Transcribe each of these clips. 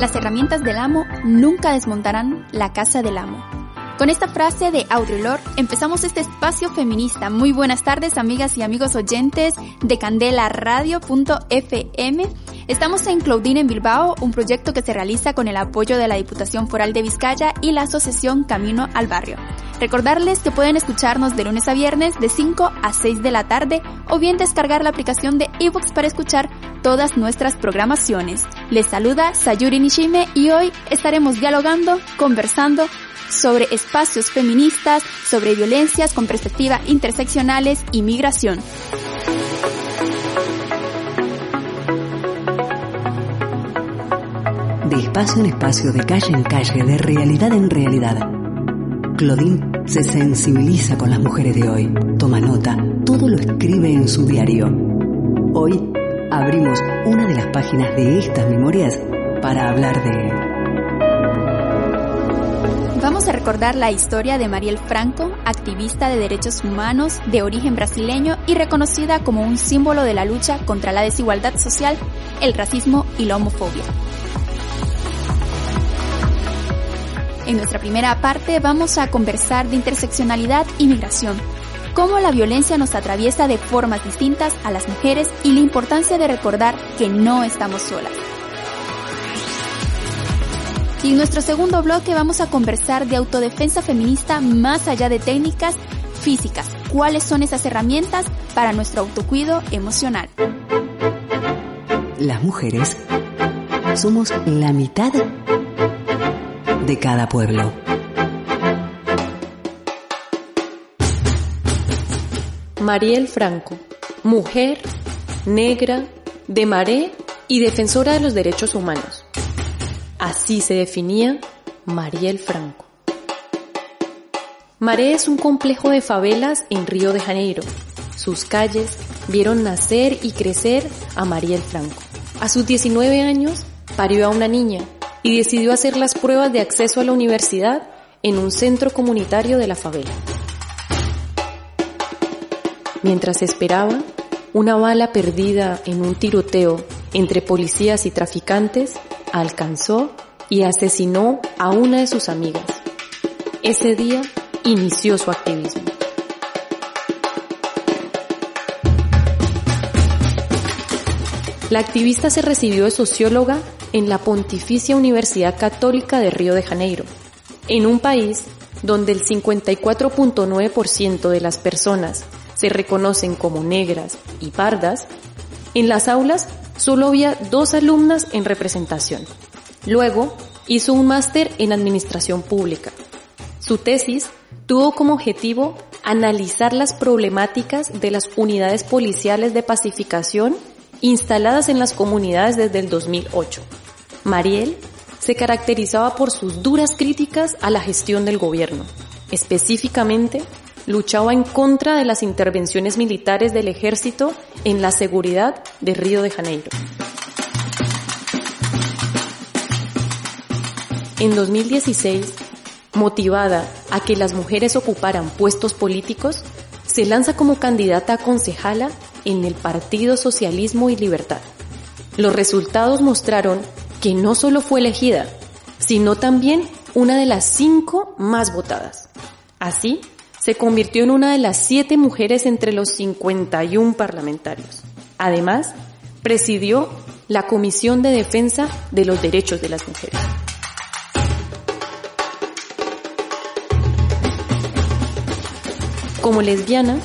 Las herramientas del amo nunca desmontarán la casa del amo. Con esta frase de Audre empezamos este espacio feminista. Muy buenas tardes, amigas y amigos oyentes de Candela Radio.fm. Estamos en Claudine en Bilbao, un proyecto que se realiza con el apoyo de la Diputación Foral de Vizcaya y la Asociación Camino al Barrio. Recordarles que pueden escucharnos de lunes a viernes de 5 a 6 de la tarde o bien descargar la aplicación de ebooks para escuchar todas nuestras programaciones. Les saluda Sayuri Nishime y hoy estaremos dialogando, conversando sobre espacios feministas, sobre violencias con perspectiva interseccionales y migración. De espacio en espacio, de calle en calle, de realidad en realidad. Claudine se sensibiliza con las mujeres de hoy, toma nota, todo lo escribe en su diario. Hoy abrimos una de las páginas de estas memorias para hablar de Vamos a recordar la historia de Mariel Franco, activista de derechos humanos de origen brasileño y reconocida como un símbolo de la lucha contra la desigualdad social, el racismo y la homofobia. En nuestra primera parte vamos a conversar de interseccionalidad y migración, cómo la violencia nos atraviesa de formas distintas a las mujeres y la importancia de recordar que no estamos solas. Y en nuestro segundo bloque vamos a conversar de autodefensa feminista más allá de técnicas físicas. ¿Cuáles son esas herramientas para nuestro autocuido emocional? Las mujeres somos la mitad de cada pueblo. Mariel Franco, mujer, negra, de maré y defensora de los derechos humanos. Así se definía Mariel Franco. Maré es un complejo de favelas en Río de Janeiro. Sus calles vieron nacer y crecer a Mariel Franco. A sus 19 años parió a una niña y decidió hacer las pruebas de acceso a la universidad en un centro comunitario de la favela. Mientras esperaba, una bala perdida en un tiroteo entre policías y traficantes alcanzó y asesinó a una de sus amigas. Ese día inició su activismo. La activista se recibió de socióloga en la Pontificia Universidad Católica de Río de Janeiro, en un país donde el 54.9% de las personas se reconocen como negras y pardas, en las aulas solo había dos alumnas en representación. Luego, hizo un máster en Administración Pública. Su tesis tuvo como objetivo analizar las problemáticas de las unidades policiales de pacificación instaladas en las comunidades desde el 2008. Mariel se caracterizaba por sus duras críticas a la gestión del gobierno. Específicamente, luchaba en contra de las intervenciones militares del ejército en la seguridad de Río de Janeiro. En 2016, motivada a que las mujeres ocuparan puestos políticos, se lanza como candidata a concejala en el Partido Socialismo y Libertad. Los resultados mostraron que no solo fue elegida, sino también una de las cinco más votadas. Así, se convirtió en una de las siete mujeres entre los 51 parlamentarios. Además, presidió la Comisión de Defensa de los Derechos de las Mujeres. Como lesbiana,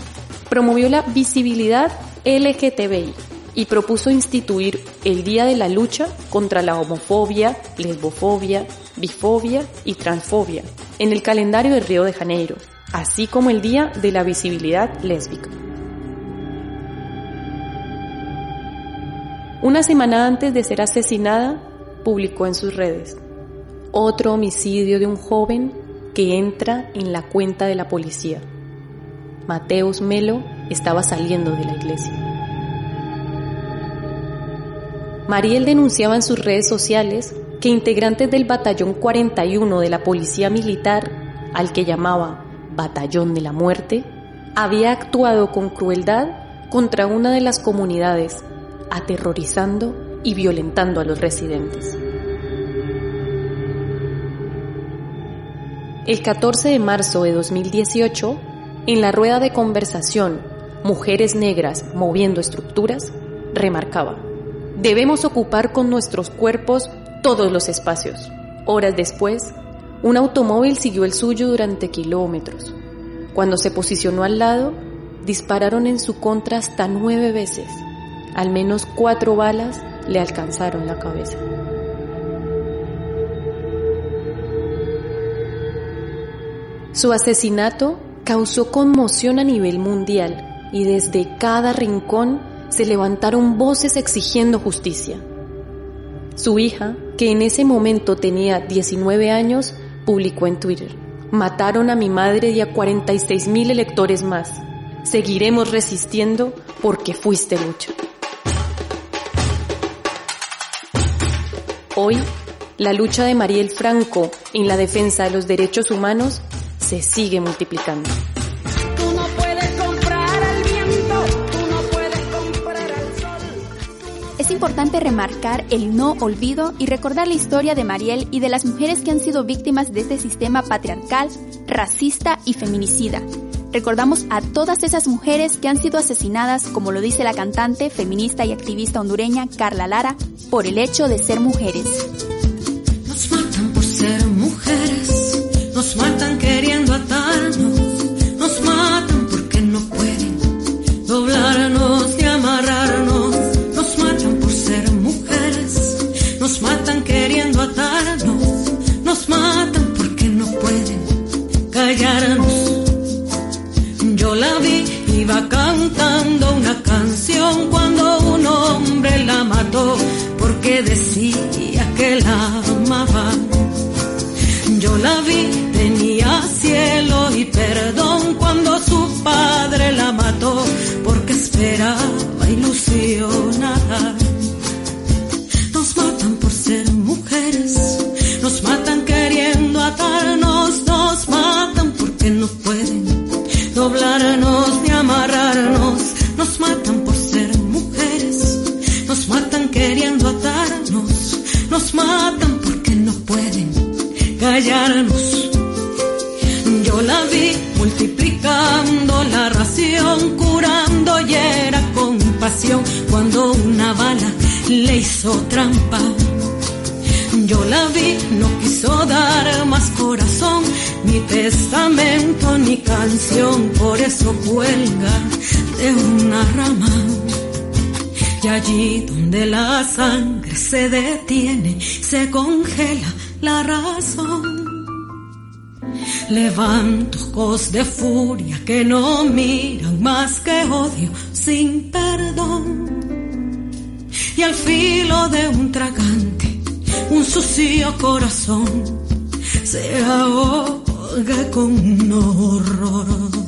promovió la visibilidad LGTBI y propuso instituir el Día de la Lucha contra la homofobia, lesbofobia, bifobia y transfobia en el calendario de Río de Janeiro, así como el Día de la Visibilidad Lésbica. Una semana antes de ser asesinada, publicó en sus redes, otro homicidio de un joven que entra en la cuenta de la policía. Mateus Melo estaba saliendo de la iglesia. Mariel denunciaba en sus redes sociales que integrantes del Batallón 41 de la Policía Militar, al que llamaba Batallón de la Muerte, había actuado con crueldad contra una de las comunidades, aterrorizando y violentando a los residentes. El 14 de marzo de 2018, en la rueda de conversación Mujeres Negras Moviendo Estructuras, remarcaba, debemos ocupar con nuestros cuerpos todos los espacios. Horas después, un automóvil siguió el suyo durante kilómetros. Cuando se posicionó al lado, dispararon en su contra hasta nueve veces. Al menos cuatro balas le alcanzaron la cabeza. Su asesinato causó conmoción a nivel mundial y desde cada rincón se levantaron voces exigiendo justicia. Su hija, que en ese momento tenía 19 años, publicó en Twitter, mataron a mi madre y a 46 mil electores más. Seguiremos resistiendo porque fuiste lucha. Hoy, la lucha de Mariel Franco en la defensa de los derechos humanos se sigue multiplicando. Importante remarcar el no olvido y recordar la historia de Mariel y de las mujeres que han sido víctimas de este sistema patriarcal, racista y feminicida. Recordamos a todas esas mujeres que han sido asesinadas, como lo dice la cantante, feminista y activista hondureña Carla Lara, por el hecho de ser mujeres. Nos por ser mujeres, nos queriendo atarnos, Yo la vi, iba cantando Yo la vi multiplicando la ración, curando y era compasión cuando una bala le hizo trampa. Yo la vi, no quiso dar más corazón, ni testamento, ni canción, por eso cuelga de una rama. Y allí donde la sangre se detiene, se congela la razón. Levanto ojos de furia que no miran más que odio sin perdón. Y al filo de un tragante, un sucio corazón se ahoga con un horror.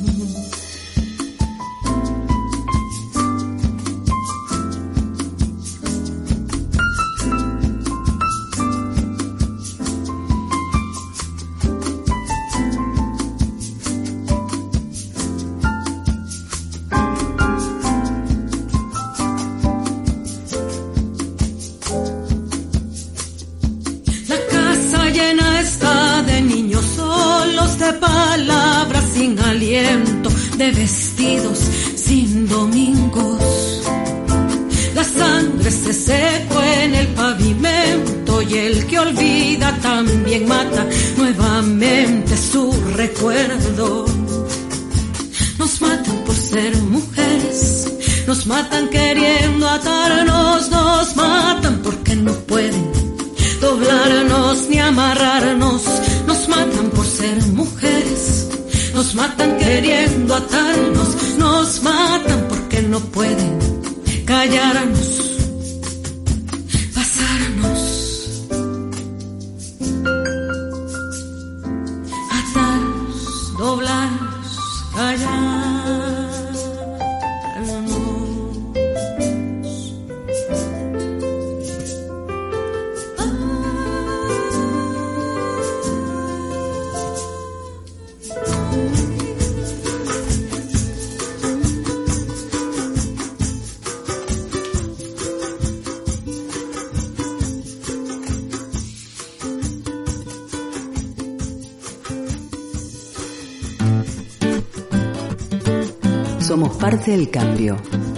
De vestidos sin domingos. La sangre se secó en el pavimento y el que olvida también mata nuevamente su recuerdo. Nos matan por ser mujeres, nos matan queriendo atarnos, nos queriendo atarnos, nos matan porque no pueden callarnos,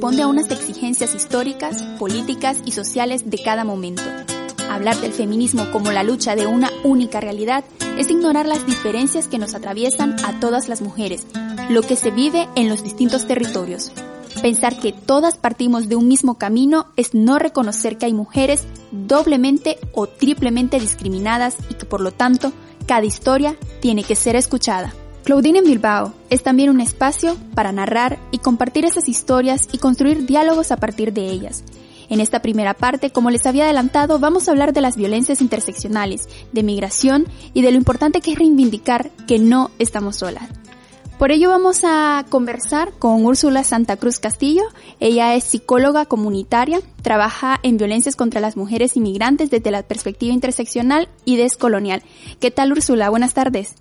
responde a unas exigencias históricas, políticas y sociales de cada momento. Hablar del feminismo como la lucha de una única realidad es ignorar las diferencias que nos atraviesan a todas las mujeres, lo que se vive en los distintos territorios. Pensar que todas partimos de un mismo camino es no reconocer que hay mujeres doblemente o triplemente discriminadas y que por lo tanto cada historia tiene que ser escuchada. Claudine en Bilbao es también un espacio para narrar y compartir esas historias y construir diálogos a partir de ellas. En esta primera parte, como les había adelantado, vamos a hablar de las violencias interseccionales, de migración y de lo importante que es reivindicar que no estamos solas. Por ello vamos a conversar con Úrsula Santa Cruz Castillo. Ella es psicóloga comunitaria, trabaja en violencias contra las mujeres inmigrantes desde la perspectiva interseccional y descolonial. ¿Qué tal Úrsula? Buenas tardes.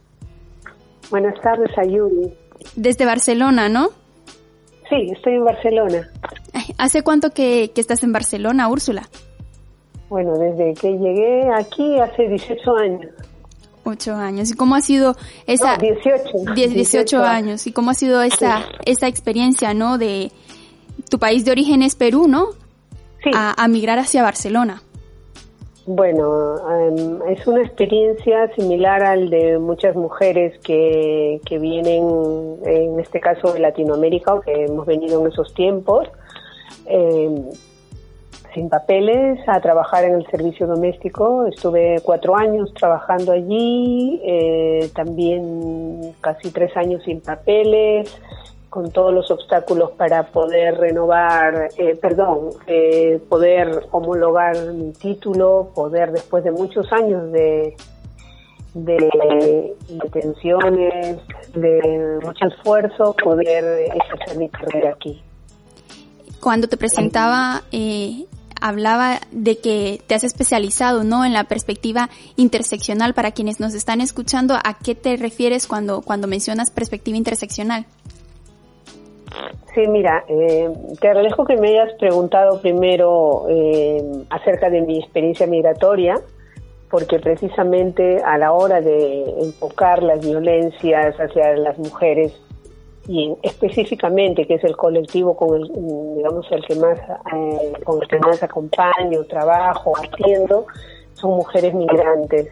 Buenas tardes, Ayuri. Desde Barcelona, ¿no? Sí, estoy en Barcelona. ¿Hace cuánto que, estás en Barcelona, Úrsula? Bueno, desde que llegué aquí hace 18 años. 8 años. ¿Y cómo ha sido esa... 18. 18, años. ¿Y cómo ha sido esa, esa experiencia, no? De tu país de origen es Perú, ¿no? Sí. a migrar hacia Barcelona. Bueno, em, es una experiencia similar al de muchas mujeres que, que vienen, en este caso de Latinoamérica, que hemos venido en esos tiempos, em, sin papeles, a trabajar en el servicio doméstico. Estuve cuatro años trabajando allí, eh, también casi tres años sin papeles con todos los obstáculos para poder renovar, eh, perdón, eh, poder homologar mi título, poder después de muchos años de, de, tensiones, de mucho esfuerzo, poder ejercer mi carrera aquí. Cuando te presentaba, eh, hablaba de que te has especializado, ¿no? En la perspectiva interseccional. Para quienes nos están escuchando, ¿a qué te refieres cuando, cuando mencionas perspectiva interseccional? Sí, mira, eh, te agradezco que me hayas preguntado primero eh, acerca de mi experiencia migratoria, porque precisamente a la hora de enfocar las violencias hacia las mujeres y específicamente que es el colectivo con el digamos el que más eh, con el que más acompaño, trabajo, atiendo, son mujeres migrantes.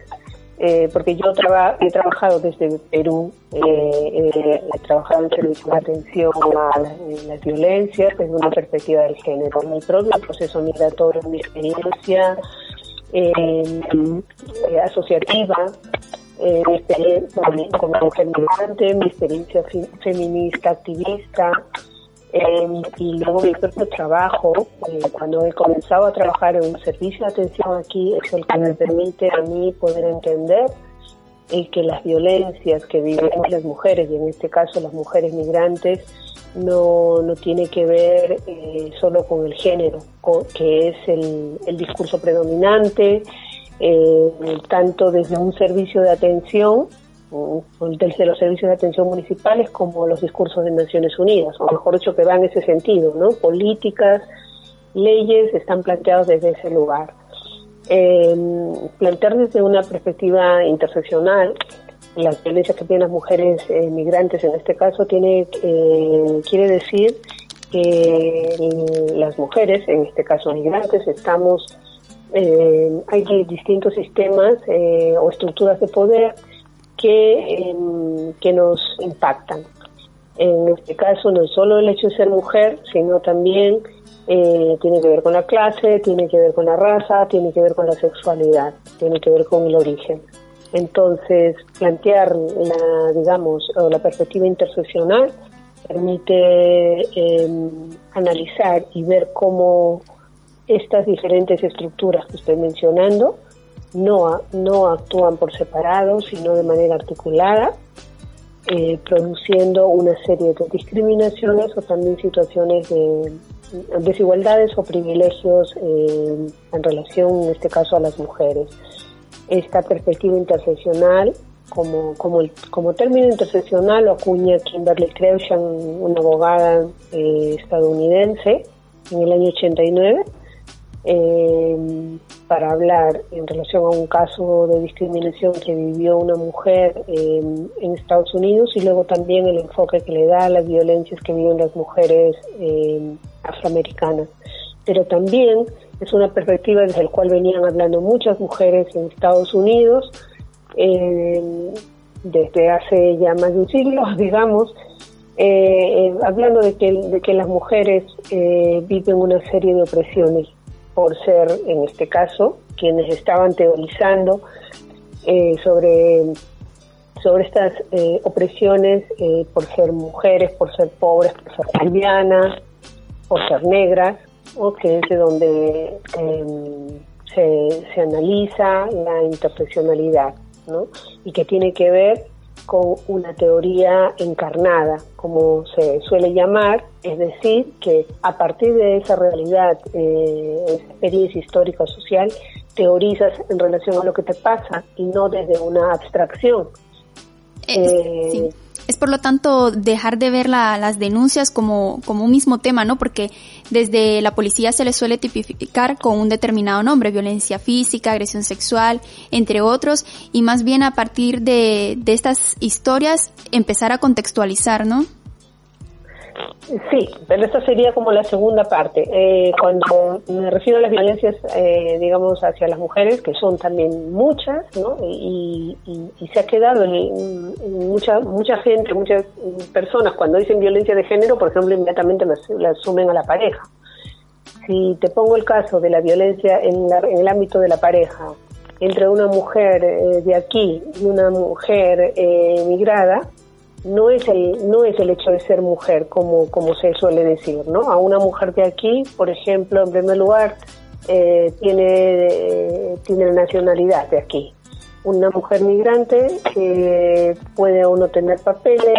Eh, porque yo he trabajado desde Perú, eh, eh, he trabajado en servicio de atención a las, violencias desde una perspectiva del género. Mi propio proceso migratorio, mi experiencia asociativa, mi experiencia como mujer migrante, mi experiencia feminista, activista, eh, y luego mi propio trabajo, eh, cuando he comenzado a trabajar en un servicio de atención aquí, es el que me permite a mí poder entender eh, que las violencias que vivimos las mujeres, y en este caso las mujeres migrantes, no, no tiene que ver eh, solo con el género, que es el, el discurso predominante, tanto desde un servicio de atención desde los servicios de atención municipales como los discursos de Naciones Unidas, o mejor dicho, que va en ese sentido, ¿no? Políticas, leyes están planteados desde ese lugar. Eh, plantear desde una perspectiva interseccional las violencias que tienen las mujeres eh, migrantes en este caso tiene eh, quiere decir que las mujeres, en este caso migrantes, estamos eh, hay distintos sistemas o estructuras de poder que, que nos impactan. En este caso no solo el hecho de ser mujer, sino también eh, tiene que ver con la clase, tiene que ver con la raza, tiene que ver con la sexualidad, tiene que ver con el origen. Entonces, plantear la, digamos, la perspectiva interseccional permite em, analizar y ver cómo estas diferentes estructuras que estoy mencionando no, no actúan por separado, sino de manera articulada, eh, produciendo una serie de discriminaciones o también situaciones de, desigualdades o privilegios en relación, en este caso, a las mujeres. Esta perspectiva interseccional como, como, término interseccional lo acuña Kimberly Crenshaw, una abogada eh, estadounidense, en el año 89, eh, para hablar en relación a un caso de discriminación que vivió una mujer eh, en Estados Unidos y luego también el enfoque que le da a las violencias que viven las mujeres afroamericanas. Pero también es una perspectiva desde la cual venían hablando muchas mujeres en Estados Unidos, eh, desde hace ya más de un siglo, digamos, eh, eh, hablando de que, de que las mujeres viven una serie de opresiones por ser, en este caso, quienes estaban teorizando sobre, sobre estas opresiones por ser mujeres, por ser pobres, por ser lesbianas, por ser negras, que es de donde se, se analiza la interseccionalidad y que tiene que ver con una teoría encarnada, como se suele llamar, es decir, que a partir de esa realidad, eh, esa experiencia histórica o social, teorizas en relación a lo que te pasa y no desde una abstracción. Eh, sí. Es por lo tanto dejar de ver las denuncias como, como un mismo tema, ¿no? Porque desde la policía se les suele tipificar con un determinado nombre, violencia física, agresión sexual, entre otros, y más bien a partir de, de estas historias empezar a contextualizar, ¿no? Sí, pero esta sería como la segunda parte. Eh, cuando me refiero a las violencias, eh, digamos, hacia las mujeres, que son también muchas, ¿no? Y, se ha quedado en, mucha mucha gente, muchas personas, cuando dicen violencia de género, por ejemplo, inmediatamente la, asumen a la pareja. Si te pongo el caso de la violencia en, en el ámbito de la pareja, entre una mujer eh, de aquí y una mujer emigrada, no es el no es el hecho de ser mujer como como se suele decir no a una mujer de aquí por ejemplo en primer lugar eh, tiene eh, tiene la nacionalidad de aquí. Una mujer migrante que puede o no tener papeles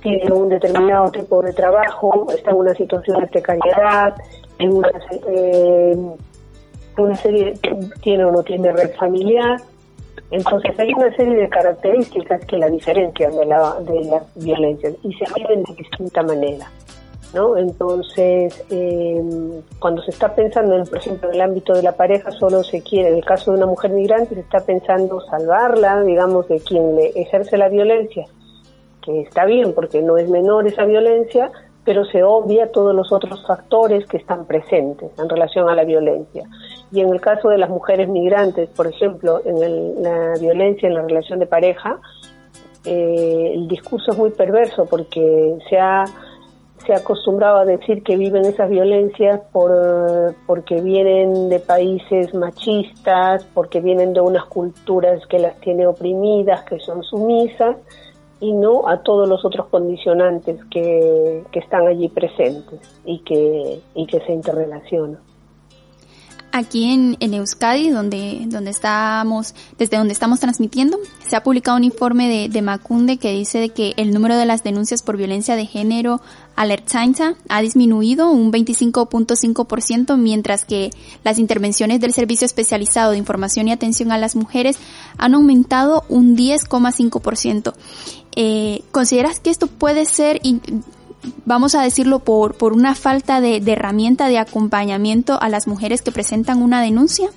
tiene un determinado tipo de trabajo está en una situación de precariedad en una, eh, una serie tiene o no tiene red familiar entonces hay una serie de características que la diferencian de, la, de las violencias y se viven de distinta manera. ¿no? Entonces, em, cuando se está pensando, en, por ejemplo, en el ámbito de la pareja, solo se quiere, en el caso de una mujer migrante, se está pensando salvarla, digamos, de quien le ejerce la violencia, que está bien porque no es menor esa violencia, pero se obvia todos los otros factores que están presentes en relación a la violencia. Y en el caso de las mujeres migrantes, por ejemplo, en la violencia en la relación de pareja, eh, el discurso es muy perverso porque se ha, se ha acostumbrado a decir que viven esas violencias por, porque vienen de países machistas, porque vienen de unas culturas que las tiene oprimidas, que son sumisas, y no a todos los otros condicionantes que, que están allí presentes y que, y que se interrelacionan aquí en, en, Euskadi, donde, donde estamos, desde donde estamos transmitiendo, se ha publicado un informe de, de Macunde que dice que el número de las denuncias por violencia de género Alertzaintza ha disminuido un 25.5%, mientras que las intervenciones del Servicio Especializado de Información y Atención a las Mujeres han aumentado un 10,5%. Eh, ¿Consideras que esto puede ser vamos a decirlo, por, por una falta de, herramienta de acompañamiento a las mujeres que presentan una denuncia?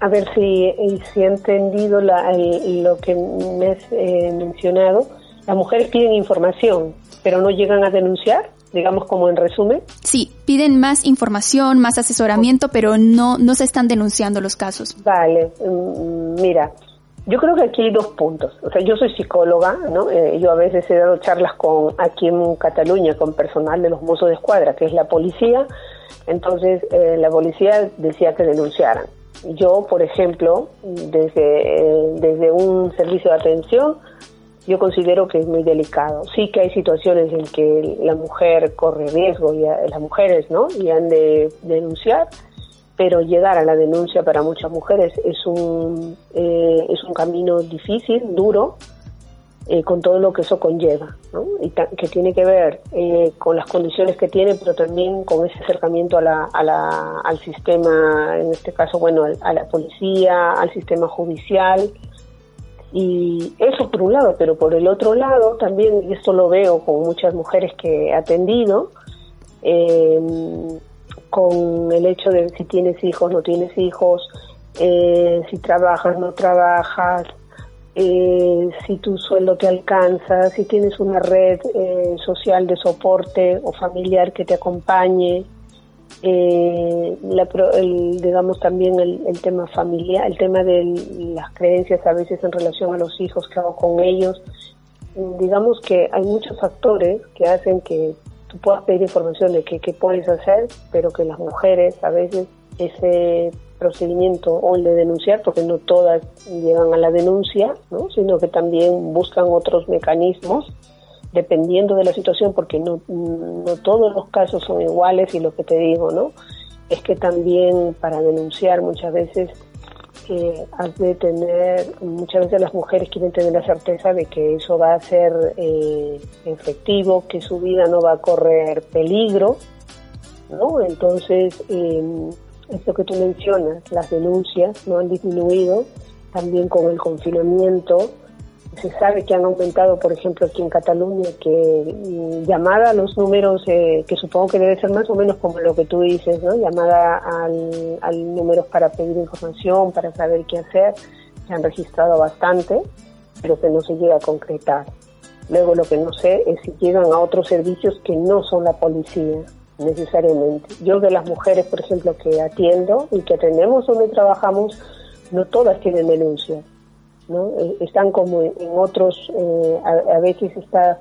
A ver si, si he entendido lo que me has eh, mencionado. Las mujeres piden información, pero no llegan a denunciar, digamos como en resumen. Sí, piden más información, más asesoramiento, pero no, no se están denunciando los casos. Vale, mm, mira, yo creo que aquí hay dos puntos. O sea, yo soy psicóloga, ¿no? Eh, yo a veces he dado charlas con aquí en Cataluña con personal de los mozos de escuadra, que es la policía. Entonces, eh, la policía decía que denunciaran. Yo, por ejemplo, desde, eh, desde un servicio de atención, yo considero que es muy delicado. Sí que hay situaciones en que la mujer corre riesgo, y las mujeres, ¿no? Y han de denunciar pero llegar a la denuncia para muchas mujeres es un, eh, un camino difícil, duro, eh, con todo lo que eso conlleva, ¿no? y que tiene que ver eh, con las condiciones que tiene, pero también con ese acercamiento a la, a la, al sistema, en este caso, bueno, a la policía, al sistema judicial, y eso por un lado, pero por el otro lado también, y esto lo veo con muchas mujeres que he atendido, eh, con el hecho de si tienes hijos, no tienes hijos, eh, si trabajas, no trabajas, eh, si tu sueldo te alcanza, si tienes una red eh, social de soporte o familiar que te acompañe, eh, el, digamos también el, el, tema familiar, el tema de las creencias a veces en relación a los hijos que hago con ellos. Digamos que hay muchos factores que hacen que tú puedas pedir información de qué, qué puedes hacer, pero que las mujeres a veces ese procedimiento o el de denunciar, porque no todas llegan a la denuncia, ¿no? sino que también buscan otros mecanismos dependiendo de la situación, porque no, no todos los casos son iguales y lo que te digo, ¿no? Es que también para denunciar muchas veces eh, has de tener, muchas veces las mujeres quieren tener la certeza de que eso va a ser eh, efectivo, que su vida no va a correr peligro, ¿no? Entonces, eh, esto que tú mencionas, las denuncias no han disminuido, también con el confinamiento, se sabe que han aumentado, por ejemplo, aquí en Cataluña, que mm, llamada a los números, eh, que supongo que debe ser más o menos como lo que tú dices, ¿no? Llamada al, al números para pedir información, para saber qué hacer, se han registrado bastante, pero que no se llega a concretar. Luego lo que no sé es si llegan a otros servicios que no son la policía, necesariamente. Yo de las mujeres, por ejemplo, que atiendo y que atendemos donde trabajamos, no todas tienen denuncia ¿no? Eh, están como en otros, eh, a, veces está,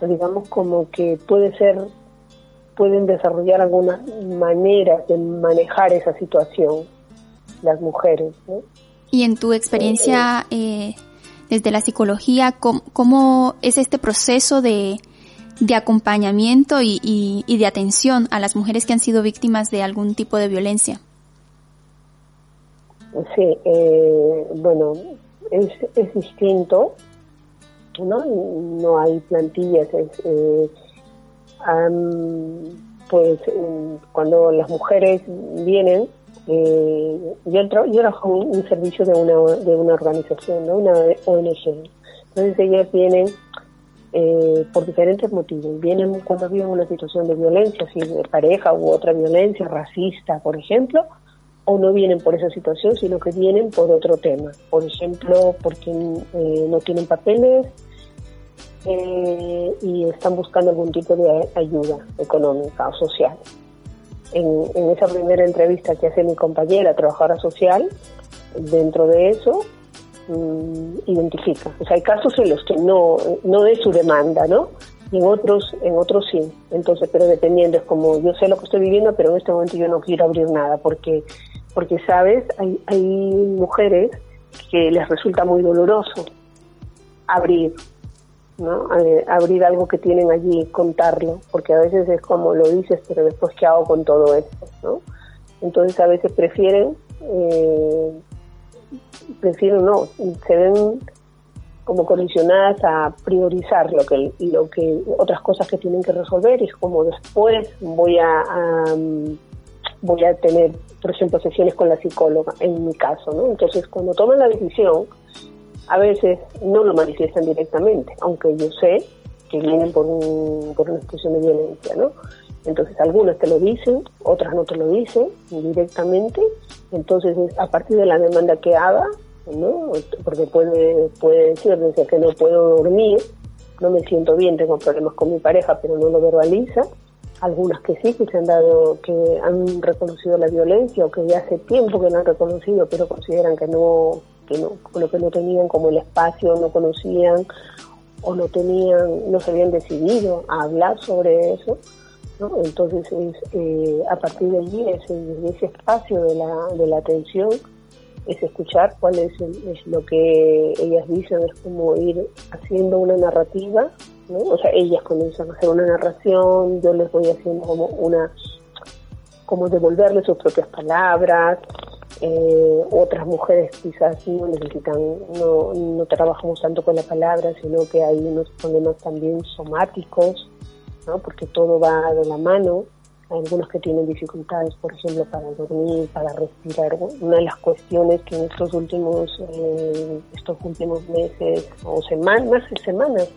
digamos, como que puede ser, pueden desarrollar algunas maneras de manejar esa situación, las mujeres. ¿no? Y en tu experiencia eh, desde la psicología, ¿cómo, es este proceso de, de acompañamiento y, y, de atención a las mujeres que han sido víctimas de algún tipo de violencia? Sí, bueno, es, es distinto, ¿no? No hay plantillas, eh, pues cuando las mujeres vienen, eh, yo, trabajo en un servicio de una, de una organización, ¿no? una ONG. Entonces ellas vienen eh, por diferentes motivos. Vienen cuando viven una situación de violencia, si de pareja u otra violencia, racista, por ejemplo, o no vienen por esa situación, sino que vienen por otro tema. Por ejemplo, porque eh, no tienen papeles eh, y están buscando algún tipo de ayuda económica o social. En, esa primera entrevista que hace mi compañera, trabajadora social, dentro de eso, mm, identifica. O sea, hay casos en los que no, no de su demanda, ¿no? Y en otros, en otros sí. Entonces, pero dependiendo, es como yo sé lo que estoy viviendo, pero en este momento yo no quiero abrir nada porque porque sabes, hay, hay mujeres que les resulta muy doloroso abrir, ¿no? Abrir algo que tienen allí, contarlo, porque a veces es como lo dices, pero después qué hago con todo esto, ¿no? Entonces a veces prefieren, eh, prefieren no, se ven como condicionadas a priorizar lo que lo que otras cosas que tienen que resolver y es como después voy a voy a tener, por ejemplo, sesiones con la psicóloga, en mi caso, ¿no? Entonces, cuando toman la decisión, a veces no lo manifiestan directamente, aunque yo sé que vienen por, un, por una situación de violencia, ¿no? Entonces, algunas te lo dicen, otras no te lo dicen directamente. Entonces, a partir de la demanda que haga, ¿no? Porque puede, puede decir desde que no puedo dormir, no me siento bien, tengo problemas con mi pareja, pero no lo verbaliza algunas que sí, que se han dado, que han reconocido la violencia o que ya hace tiempo que no han reconocido, pero consideran que no, que no, lo que no tenían como el espacio, no conocían o no tenían, no se habían decidido a hablar sobre eso. Entonces es eh, a partir de allí, ese, espacio de la, de la atención, es escuchar cuál es, es lo que ellas dicen, es como ir haciendo una narrativa o sea, ellas comienzan a hacer una narración, yo les voy haciendo como una, como devolverles sus propias palabras, Eh, otras mujeres quizás no necesitan, no, no trabajamos tanto con la palabra, sino que hay unos problemas también somáticos, ¿no? porque todo va de la mano. Hay algunos que tienen dificultades, por ejemplo, para dormir, para respirar. Una de las cuestiones que en estos últimos, eh, estos últimos meses o semanas, más de semanas,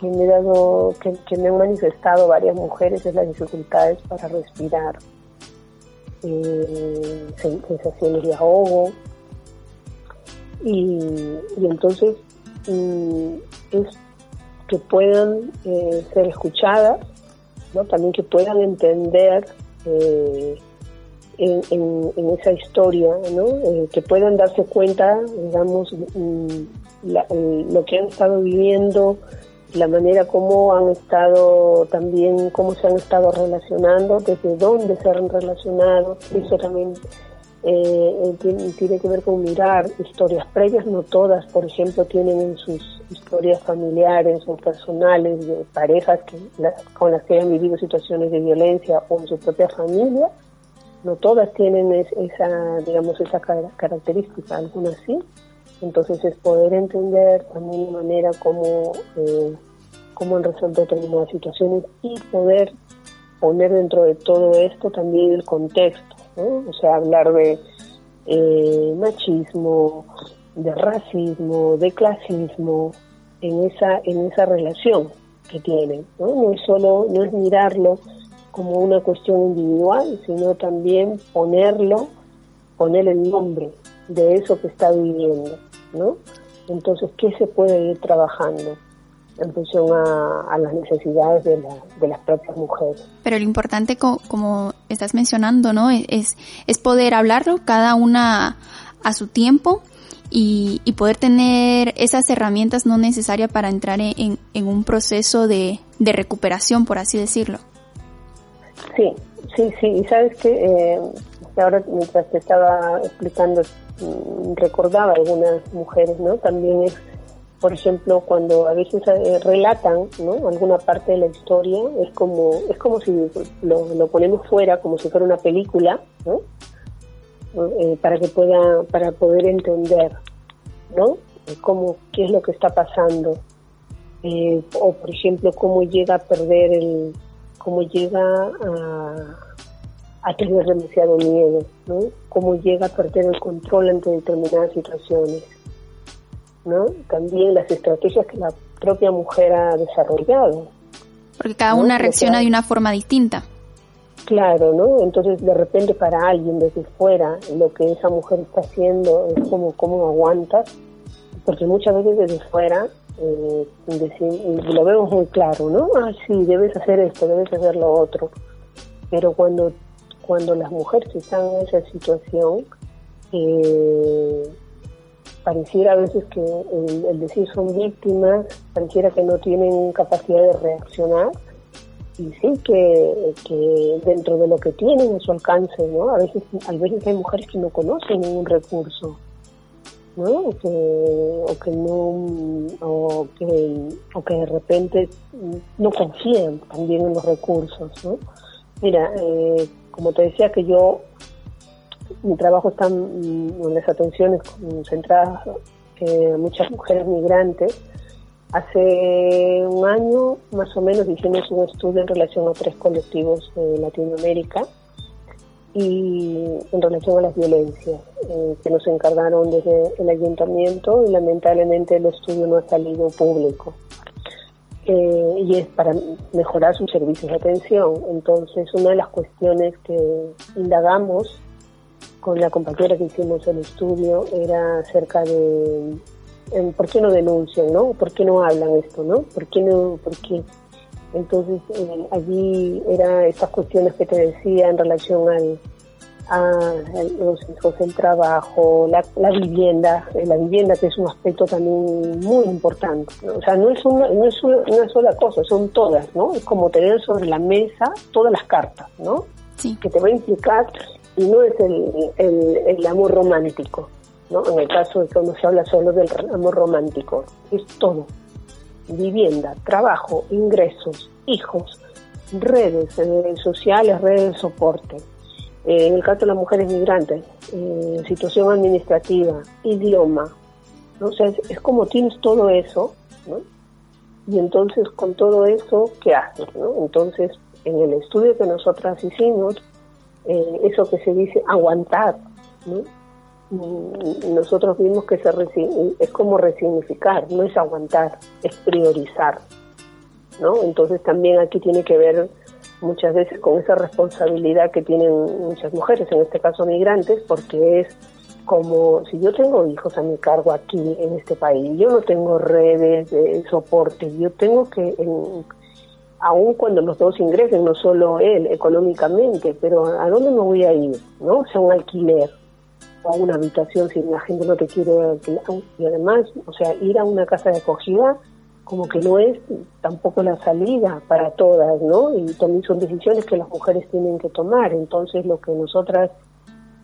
que me, he dado, que, que me han manifestado varias mujeres es las dificultades para respirar eh, sensaciones de ahogo. Y, entonces mm, es que puedan eh, ser escuchadas, ¿no? también que puedan entender eh, en, esa historia, ¿no? Eh, que puedan darse cuenta, digamos, mm, lo que han estado viviendo la manera como han estado también, cómo se han estado relacionando, desde dónde se han relacionado, eso también eh, tiene, que ver con mirar historias previas, no todas, por ejemplo, tienen en sus historias familiares o personales de parejas que, con las que han vivido situaciones de violencia o en su propia familia, no todas tienen esa, digamos, esa característica, algunas sí, entonces es poder entender también de manera como eh, cómo han resuelto determinadas situaciones y poder poner dentro de todo esto también el contexto, o sea, hablar de eh, machismo, de racismo, de clasismo en esa en esa relación que tienen, ¿no? No es solo no es mirarlo como una cuestión individual, sino también ponerlo, poner el nombre de eso que está viviendo. ¿no? Entonces, ¿qué se puede ir trabajando? En función a, las necesidades de, las propias mujeres. Pero lo importante, como, estás mencionando, ¿no? Es, es poder hablarlo cada una a su tiempo y, poder tener esas herramientas no necesarias para entrar en, un proceso de, recuperación, por así decirlo. Sí, sí, sí. Y sabes que eh, ahora mientras te estaba explicando Mm, recordaba algunas mujeres, ¿no? También es, por ejemplo, cuando a veces eh, relatan, ¿no? Alguna parte de la historia, es como, es como si lo, ponemos fuera, como si fuera una película, ¿no? Eh, para que pueda, para poder entender, ¿no? Cómo, qué es lo que está pasando. Eh, o, por ejemplo, cómo llega a perder el, cómo llega a a tener demasiado miedo, ¿no? Cómo llega a perder el control ante determinadas situaciones, ¿no? También las estrategias que la propia mujer ha desarrollado. Porque cada una reacciona de una forma distinta. Claro, ¿no? Entonces, de repente para alguien desde fuera, lo que esa mujer está haciendo es como, ¿cómo aguantas? Porque muchas veces desde fuera eh, lo vemos muy claro, ¿no? Ah, sí, debes hacer esto, debes hacer lo otro. Pero cuando cuando las mujeres están en esa situación, eh, pareciera a veces que el, decir son víctimas, pareciera que no tienen capacidad de reaccionar, y sí que, dentro de lo que tienen a su alcance, ¿no? A veces, a veces hay mujeres que no conocen ningún recurso, ¿no? O que, o que no, o que, o que de repente no confían también en los recursos, ¿no? Mira, eh, como te decía que yo, mi trabajo está en las atenciones concentradas en eh, muchas mujeres migrantes. Hace un año más o menos hicimos un estudio en relación a tres colectivos de Latinoamérica y en relación a las violencias eh, que nos encargaron desde el ayuntamiento y lamentablemente el estudio no ha salido público. Eh, y es para mejorar sus servicios de atención. Entonces, una de las cuestiones que indagamos con la compañera que hicimos el estudio era acerca de por qué no denuncian, ¿no? ¿Por qué no hablan esto, no? ¿Por qué no? ¿Por qué? Entonces, eh, allí era estas cuestiones que te decía en relación al a los hijos, el trabajo, la, vivienda, eh, la vivienda que es un aspecto también muy importante. O sea, no es, una, no es una, sola cosa, son todas, ¿no? Es como tener sobre la mesa todas las cartas, ¿no? Sí. Que te va a implicar, y no es el, el, amor romántico, ¿no? En el caso de cuando se habla solo del amor romántico, es todo. Vivienda, trabajo, ingresos, hijos, redes eh, sociales, redes de soporte Eh, en el caso de las mujeres migrantes, eh, situación administrativa, idioma, ¿no? o sea, es, como tienes todo eso, ¿no? y entonces con todo eso, ¿qué haces? ¿no? Entonces, en el estudio que nosotras hicimos, eh, eso que se dice aguantar, ¿no? Mm, nosotros vimos que se es como resignificar, no es aguantar, es priorizar, ¿no? Entonces también aquí tiene que ver muchas veces con esa responsabilidad que tienen muchas mujeres, en este caso migrantes, porque es como si yo tengo hijos a mi cargo aquí en este país, yo no tengo redes de soporte, yo tengo que, en, aun cuando los dos ingresen, no solo él económicamente, pero ¿a dónde me voy a ir? ¿No? O sea, un alquiler o una habitación si la gente no te quiere alquilar. Y además, o sea, ir a una casa de acogida como que no es tampoco la salida para todas, ¿no? Y también son decisiones que las mujeres tienen que tomar. Entonces, lo que nosotras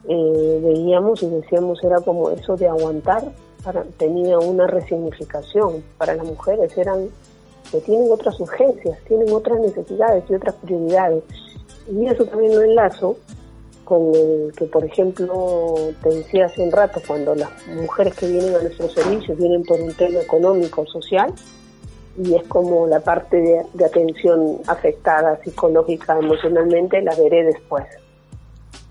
eh, veíamos y decíamos era como eso de aguantar, para, tenía una resignificación para las mujeres, eran que tienen otras urgencias, tienen otras necesidades y otras prioridades. Y eso también lo enlazo con el que, por ejemplo, te decía hace un rato, cuando las mujeres que vienen a nuestros servicios vienen por un tema económico, social, y es como la parte de, atención afectada psicológica, emocionalmente, la veré después.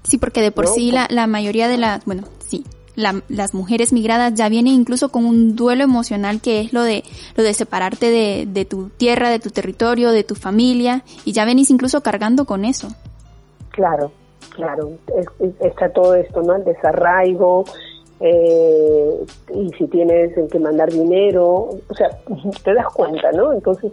Sí, porque de por sí la, la mayoría de las, bueno, sí, las mujeres migradas ya vienen incluso con un duelo emocional que es lo de lo de separarte de, de tu tierra, de tu territorio, de tu familia y ya venís incluso cargando con eso. Claro, claro, está todo esto, ¿no? El desarraigo, eh, y si tienes que mandar dinero, o sea, te das cuenta, ¿no? Entonces,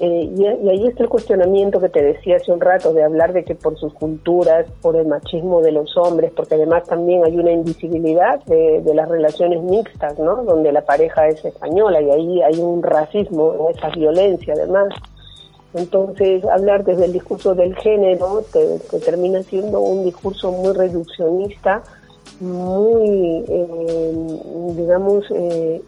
eh, y, ahí está el cuestionamiento que te decía hace un rato de hablar de que por sus culturas, por el machismo de los hombres, porque además también hay una invisibilidad de, de las relaciones mixtas, ¿no? Donde la pareja es española y ahí hay un racismo, esa violencia además. Entonces, hablar desde el discurso del género te, te termina siendo un discurso muy reduccionista muy, eh, digamos, eh,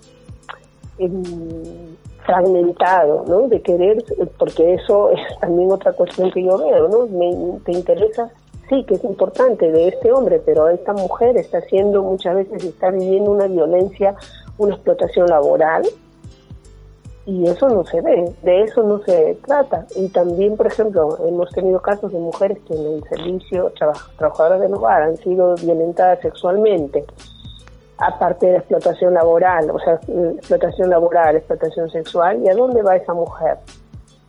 fragmentado, ¿no? De querer, porque eso es también otra cuestión que yo veo, ¿no? Me, te interesa, sí, que es importante de este hombre, pero esta mujer está haciendo muchas veces, está viviendo una violencia, una explotación laboral, y eso no se ve, de eso no se trata. Y también, por ejemplo, hemos tenido casos de mujeres que en el servicio, trabajadoras del hogar, han sido violentadas sexualmente, aparte de la explotación laboral, o sea, explotación laboral, explotación sexual, ¿y a dónde va esa mujer?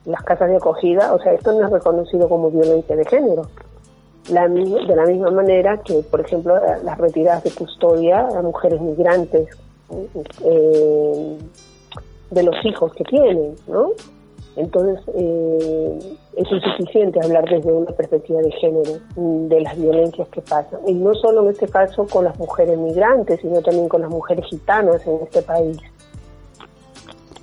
Las casas de acogida, o sea, esto no es reconocido como violencia de género. La, de la misma manera que, por ejemplo, las retiradas de custodia a mujeres migrantes. Eh, de los hijos que tienen, ¿no? Entonces, eh, es insuficiente hablar desde una perspectiva de género de las violencias que pasan. Y no solo en este caso con las mujeres migrantes, sino también con las mujeres gitanas en este país.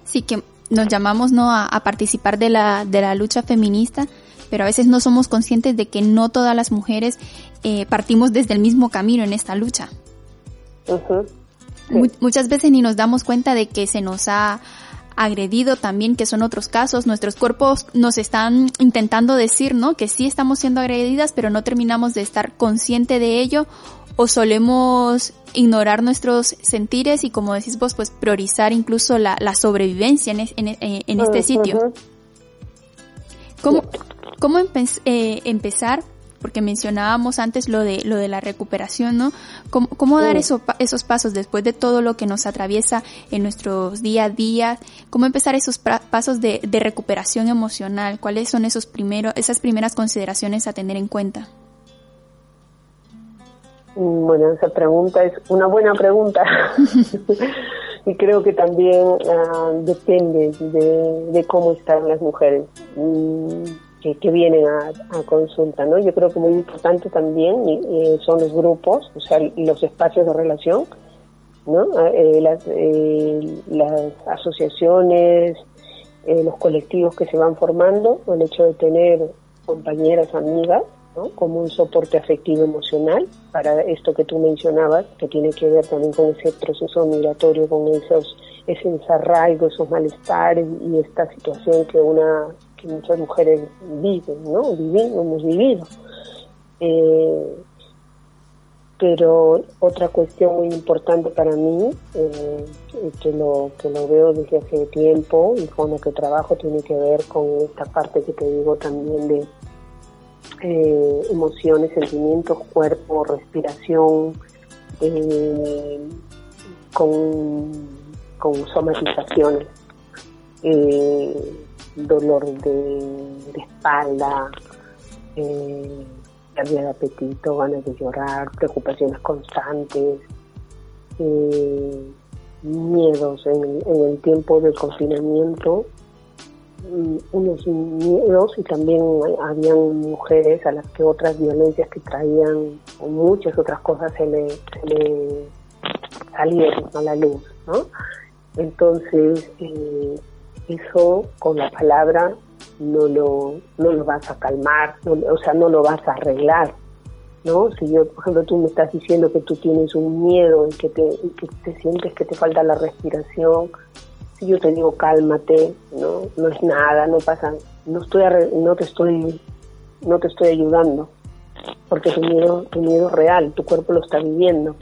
Sí, que nos llamamos ¿no? a, participar de la, de la lucha feminista, pero a veces no somos conscientes de que no todas las mujeres eh, partimos desde el mismo camino en esta lucha. Muchas veces ni nos damos cuenta de que se nos ha agredido también, que son otros casos. Nuestros cuerpos nos están intentando decir, ¿no? Que sí estamos siendo agredidas, pero no terminamos de estar consciente de ello o solemos ignorar nuestros sentires y como decís vos, pues priorizar incluso la, sobrevivencia en, en, este sitio. ¿Cómo, cómo eh, empezar porque mencionábamos antes lo de lo de la recuperación, ¿no? ¿Cómo, dar esos pasos después de todo lo que nos atraviesa en nuestros día a día? ¿Cómo empezar esos pasos de, recuperación emocional? ¿Cuáles son esos primeros, esas primeras consideraciones a tener en cuenta? Bueno, esa pregunta es una buena pregunta y creo que también ah, depende de, cómo están las mujeres. Mm, que, vienen a, consulta, ¿no? Yo creo que muy importante también son los grupos, o sea, los espacios de relación, ¿no? Ah, eh, las, eh, las asociaciones, eh, los colectivos que se van formando, el hecho de tener compañeras, amigas, ¿no? como un soporte afectivo emocional para esto que tú mencionabas, que tiene que ver también con ese proceso migratorio, con esos ese desarraigo, esos malestares y esta situación que una muchas mujeres viven, ¿no? Vivimos, hemos vivido. Eh, pero otra cuestión muy importante para mí, eh, que, lo, que lo veo desde hace tiempo y con lo que trabajo, tiene que ver con esta parte que te digo también de eh, emociones, sentimientos, cuerpo, respiración, con, con somatizaciones, dolor de, espalda, eh, pérdida de apetito, ganas de llorar, preocupaciones constantes, eh, miedos en, el tiempo del confinamiento, mm, unos miedos y también habían mujeres a las que otras violencias que traían o muchas otras cosas se le, salieron a la luz, ¿no? Entonces, eh, eso con la palabra no lo, no lo vas a calmar, o sea, no lo vas a arreglar. ¿no? Si yo, por ejemplo, tú me estás diciendo que tú tienes un miedo y que te, te sientes que te falta la respiración, si yo te digo cálmate, no, no es nada, no pasa, no estoy, no te estoy, no te estoy ayudando, porque tu miedo, tu miedo real, tu cuerpo lo está viviendo,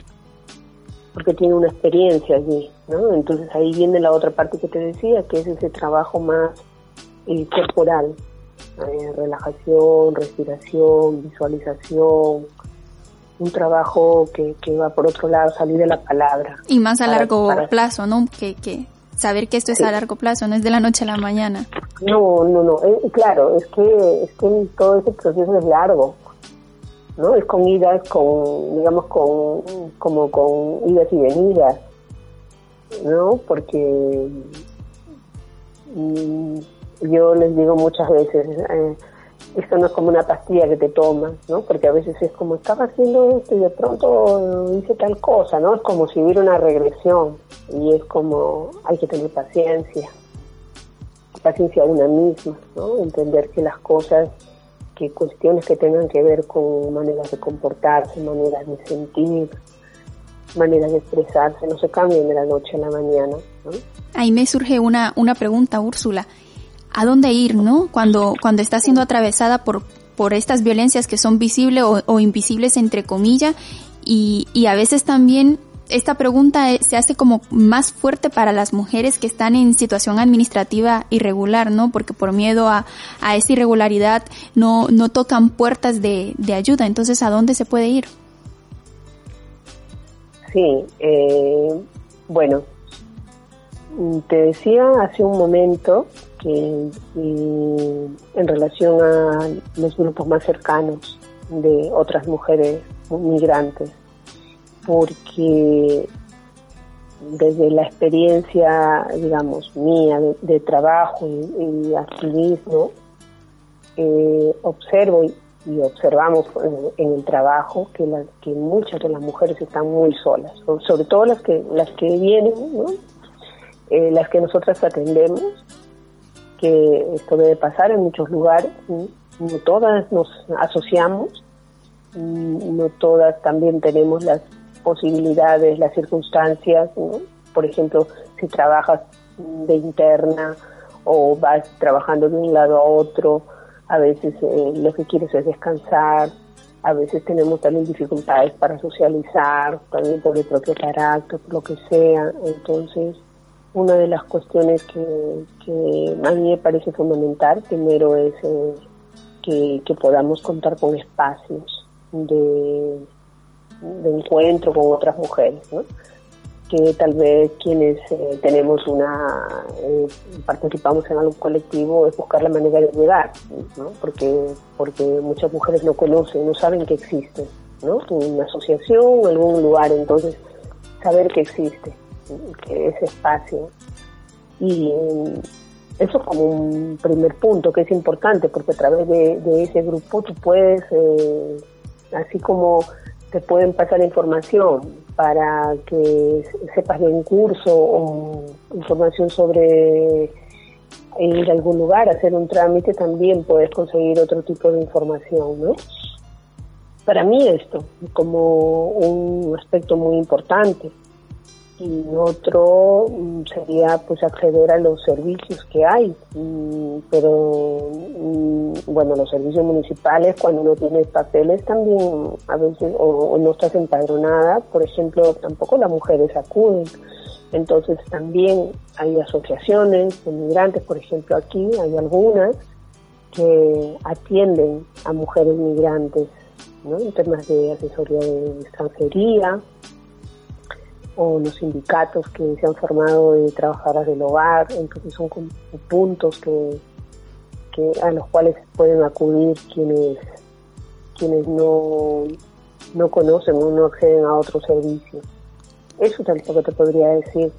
porque tiene una experiencia allí, ¿no? Entonces ahí viene la otra parte que te decía, que es ese trabajo más y corporal, eh, relajación, respiración, visualización, un trabajo que, que, va por otro lado, salir de la palabra. Y más a largo plazo, ¿no? Que, que saber que esto es a largo plazo, no es de la noche a la mañana. No, no, no, eh, claro, es que, es que todo ese proceso es largo, ¿no? Es con idas, con, digamos, con, como con idas y venidas, ¿no? Porque mm, yo les digo muchas veces, eh, esto no es como una pastilla que te tomas, ¿no? Porque a veces es como, estaba haciendo esto y de pronto hice tal cosa, ¿no? Es como si hubiera una regresión y es como, hay que tener paciencia, paciencia a una misma, ¿no? Entender que las cosas, que cuestiones que tengan que ver con maneras de comportarse, maneras de sentir, maneras de expresarse, no se cambian de la noche a la mañana, ¿no? Ahí me surge una, una pregunta, Úrsula a dónde ir, ¿no? Cuando, cuando está siendo atravesada por, por estas violencias que son visibles o, invisibles entre comillas y, y a veces también esta pregunta se hace como más fuerte para las mujeres que están en situación administrativa irregular, ¿no? Porque por miedo a, a esa irregularidad no, no tocan puertas de, de, ayuda. Entonces, ¿a dónde se puede ir? Sí, eh, bueno, te decía hace un momento que en relación a los grupos más cercanos de otras mujeres migrantes, porque desde la experiencia, digamos, mía de, trabajo y, activismo, eh, observo y, observamos en, el trabajo que, que muchas de las mujeres están muy solas, sobre todo las que las que vienen, eh, las que nosotras atendemos, que esto debe pasar en muchos lugares, no todas nos asociamos, no todas también tenemos las posibilidades, las circunstancias, por ejemplo, si trabajas de interna o vas trabajando de un lado a otro, a veces eh, lo que quieres es descansar, a veces tenemos también dificultades para socializar, también por el propio carácter, por lo que sea, entonces una de las cuestiones que, a mí me parece fundamental, primero es eh, que, podamos contar con espacios de, encuentro con otras mujeres, que tal vez quienes eh, tenemos una, eh, participamos en algún colectivo es buscar la manera de llegar, porque, porque muchas mujeres no conocen, no saben que existe, ¿no? una asociación, algún lugar, entonces saber que existe que ese espacio. Y eso como un primer punto que es importante, porque a través de, ese grupo tú puedes, eh, así como te pueden pasar información para que sepas de un curso o información sobre ir a algún lugar, hacer un trámite, también puedes conseguir otro tipo de información, ¿no? Para mí esto como un aspecto muy importante y otro mm, sería pues acceder a los servicios que hay pero mm, bueno los servicios municipales cuando no tienes papeles también a veces o, no estás empadronada por ejemplo tampoco las mujeres acuden entonces también hay asociaciones de migrantes por ejemplo aquí hay algunas que atienden a mujeres migrantes ¿no? en temas de asesoría de extranjería o los sindicatos que se han formado de trabajadoras del hogar, entonces son puntos que, que a los cuales pueden acudir quienes quienes no, no conocen o no acceden a otros servicios. Eso que te podría decir.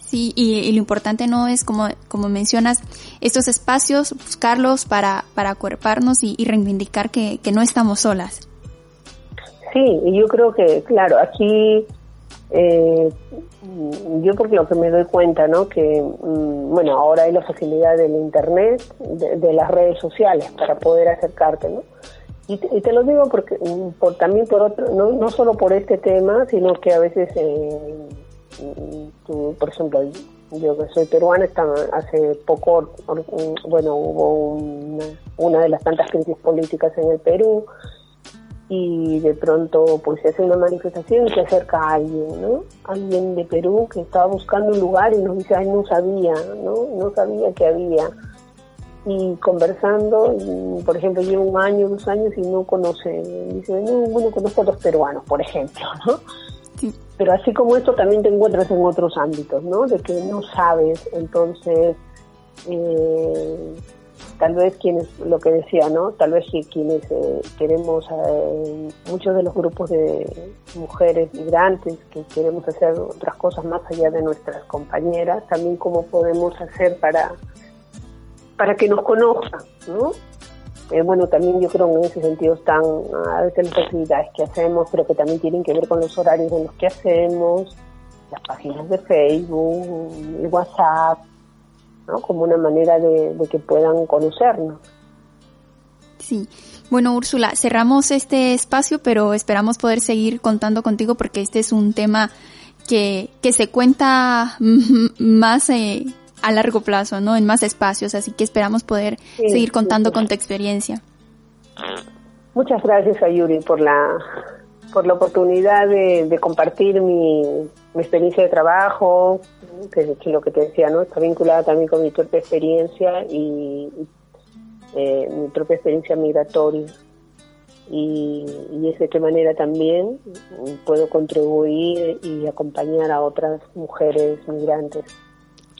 Sí, y, lo importante no es, como, como mencionas, estos espacios, buscarlos para, para acuerparnos y, y reivindicar que, que no estamos solas. Sí, y yo creo que, claro, aquí eh, yo porque lo que me doy cuenta, ¿no? Que, mm, bueno, ahora hay la facilidad del Internet, de, las redes sociales para poder acercarte, ¿no? Y te, lo digo porque mm, por, también por otro, no, no solo por este tema, sino que a veces, eh, mm, por ejemplo, yo que soy peruana, hace poco, bueno, hubo una, una de las tantas crisis políticas en el Perú, y de pronto pues se hace una manifestación y se acerca a alguien, ¿no? Alguien de Perú que estaba buscando un lugar y nos dice, ay, no sabía, ¿no? No sabía que había. Y conversando, y, por ejemplo, llevo un año, dos años y no conoce, dice, no, bueno, conozco a los peruanos, por ejemplo, ¿no? Pero así como esto también te encuentras en otros ámbitos, ¿no? De que no sabes, entonces... Eh, tal vez quienes, lo que decía, ¿no? Tal vez quienes eh, queremos, eh, muchos de los grupos de mujeres migrantes que queremos hacer otras cosas más allá de nuestras compañeras, también cómo podemos hacer para, para que nos conozcan, ¿no? Eh, bueno, también yo creo en ese sentido están a veces las actividades que hacemos, pero que también tienen que ver con los horarios en los que hacemos, las páginas de Facebook, el WhatsApp, como una manera de, que puedan conocernos. Sí. Bueno, Úrsula, cerramos este espacio, pero esperamos poder seguir contando contigo porque este es un tema que, que se cuenta más eh, a largo plazo, ¿no? En más espacios, así que esperamos poder seguir contando con tu experiencia. Muchas gracias, Ayuri, por la, por la oportunidad de, compartir mi, mi, experiencia de trabajo, que, lo que te decía, ¿no? Está vinculada también con mi propia experiencia y, eh, mi propia experiencia migratoria. Y, y es de qué manera también puedo contribuir y acompañar a otras mujeres migrantes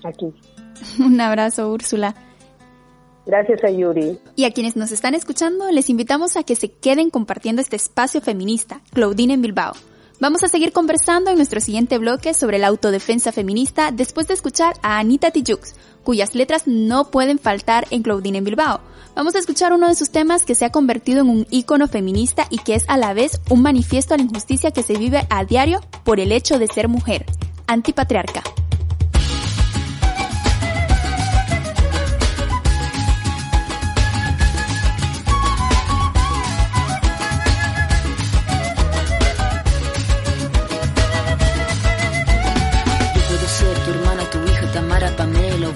aquí. Un abrazo, Úrsula. Gracias a Yuri. Y a quienes nos están escuchando, les invitamos a que se queden compartiendo este espacio feminista, Claudine en Bilbao. Vamos a seguir conversando en nuestro siguiente bloque sobre la autodefensa feminista después de escuchar a Anita Tijoux, cuyas letras no pueden faltar en Claudine en Bilbao. Vamos a escuchar uno de sus temas que se ha convertido en un ícono feminista y que es a la vez un manifiesto a la injusticia que se vive a diario por el hecho de ser mujer. Antipatriarca.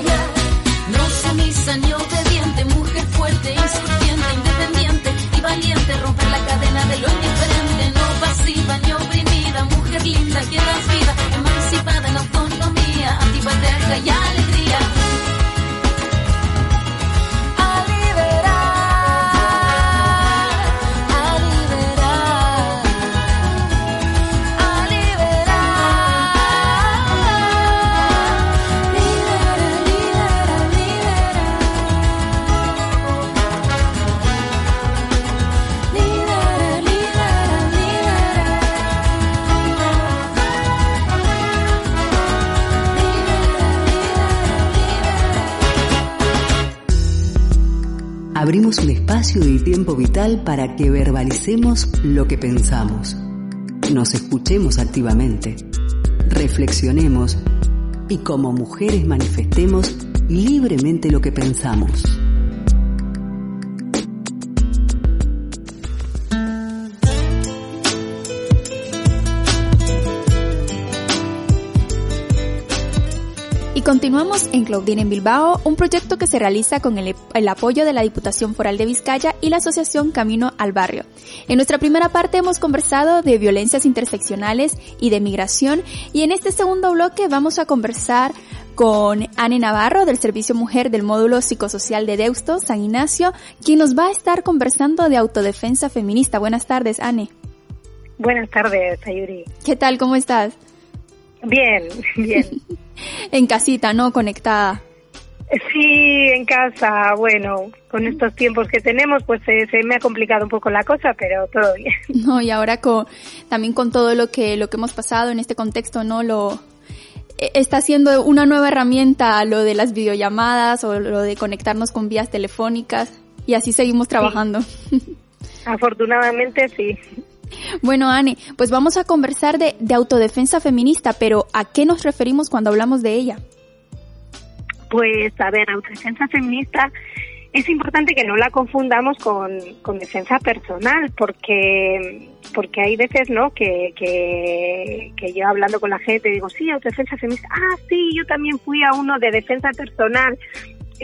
No Abrimos un espacio y tiempo vital para que verbalicemos lo que pensamos, nos escuchemos activamente, reflexionemos y como mujeres manifestemos libremente lo que pensamos. Continuamos en Claudine en Bilbao, un proyecto que se realiza con el, el, apoyo de la Diputación Foral de Vizcaya y la Asociación Camino al Barrio. En nuestra primera parte hemos conversado de violencias interseccionales y de migración y en este segundo bloque vamos a conversar con Anne Navarro del Servicio Mujer del Módulo Psicosocial de Deusto, San Ignacio, quien nos va a estar conversando de autodefensa feminista. Buenas tardes, Anne. Buenas tardes, Ayuri. ¿Qué tal? ¿Cómo estás? Bien, bien. en casita, ¿no? Conectada. Sí, en casa. Bueno, con estos tiempos que tenemos, pues se, se, me ha complicado un poco la cosa, pero todo bien. No, y ahora con también con todo lo que lo que hemos pasado en este contexto, no lo está siendo una nueva herramienta lo de las videollamadas o lo de conectarnos con vías telefónicas y así seguimos trabajando. Sí. Afortunadamente sí. Bueno, Anne, pues vamos a conversar de, de, autodefensa feminista, pero ¿a qué nos referimos cuando hablamos de ella? Pues, a ver, autodefensa feminista es importante que no la confundamos con, con defensa personal, porque porque hay veces, ¿no? Que, que, que yo hablando con la gente digo, sí, autodefensa feminista, ah, sí, yo también fui a uno de defensa personal.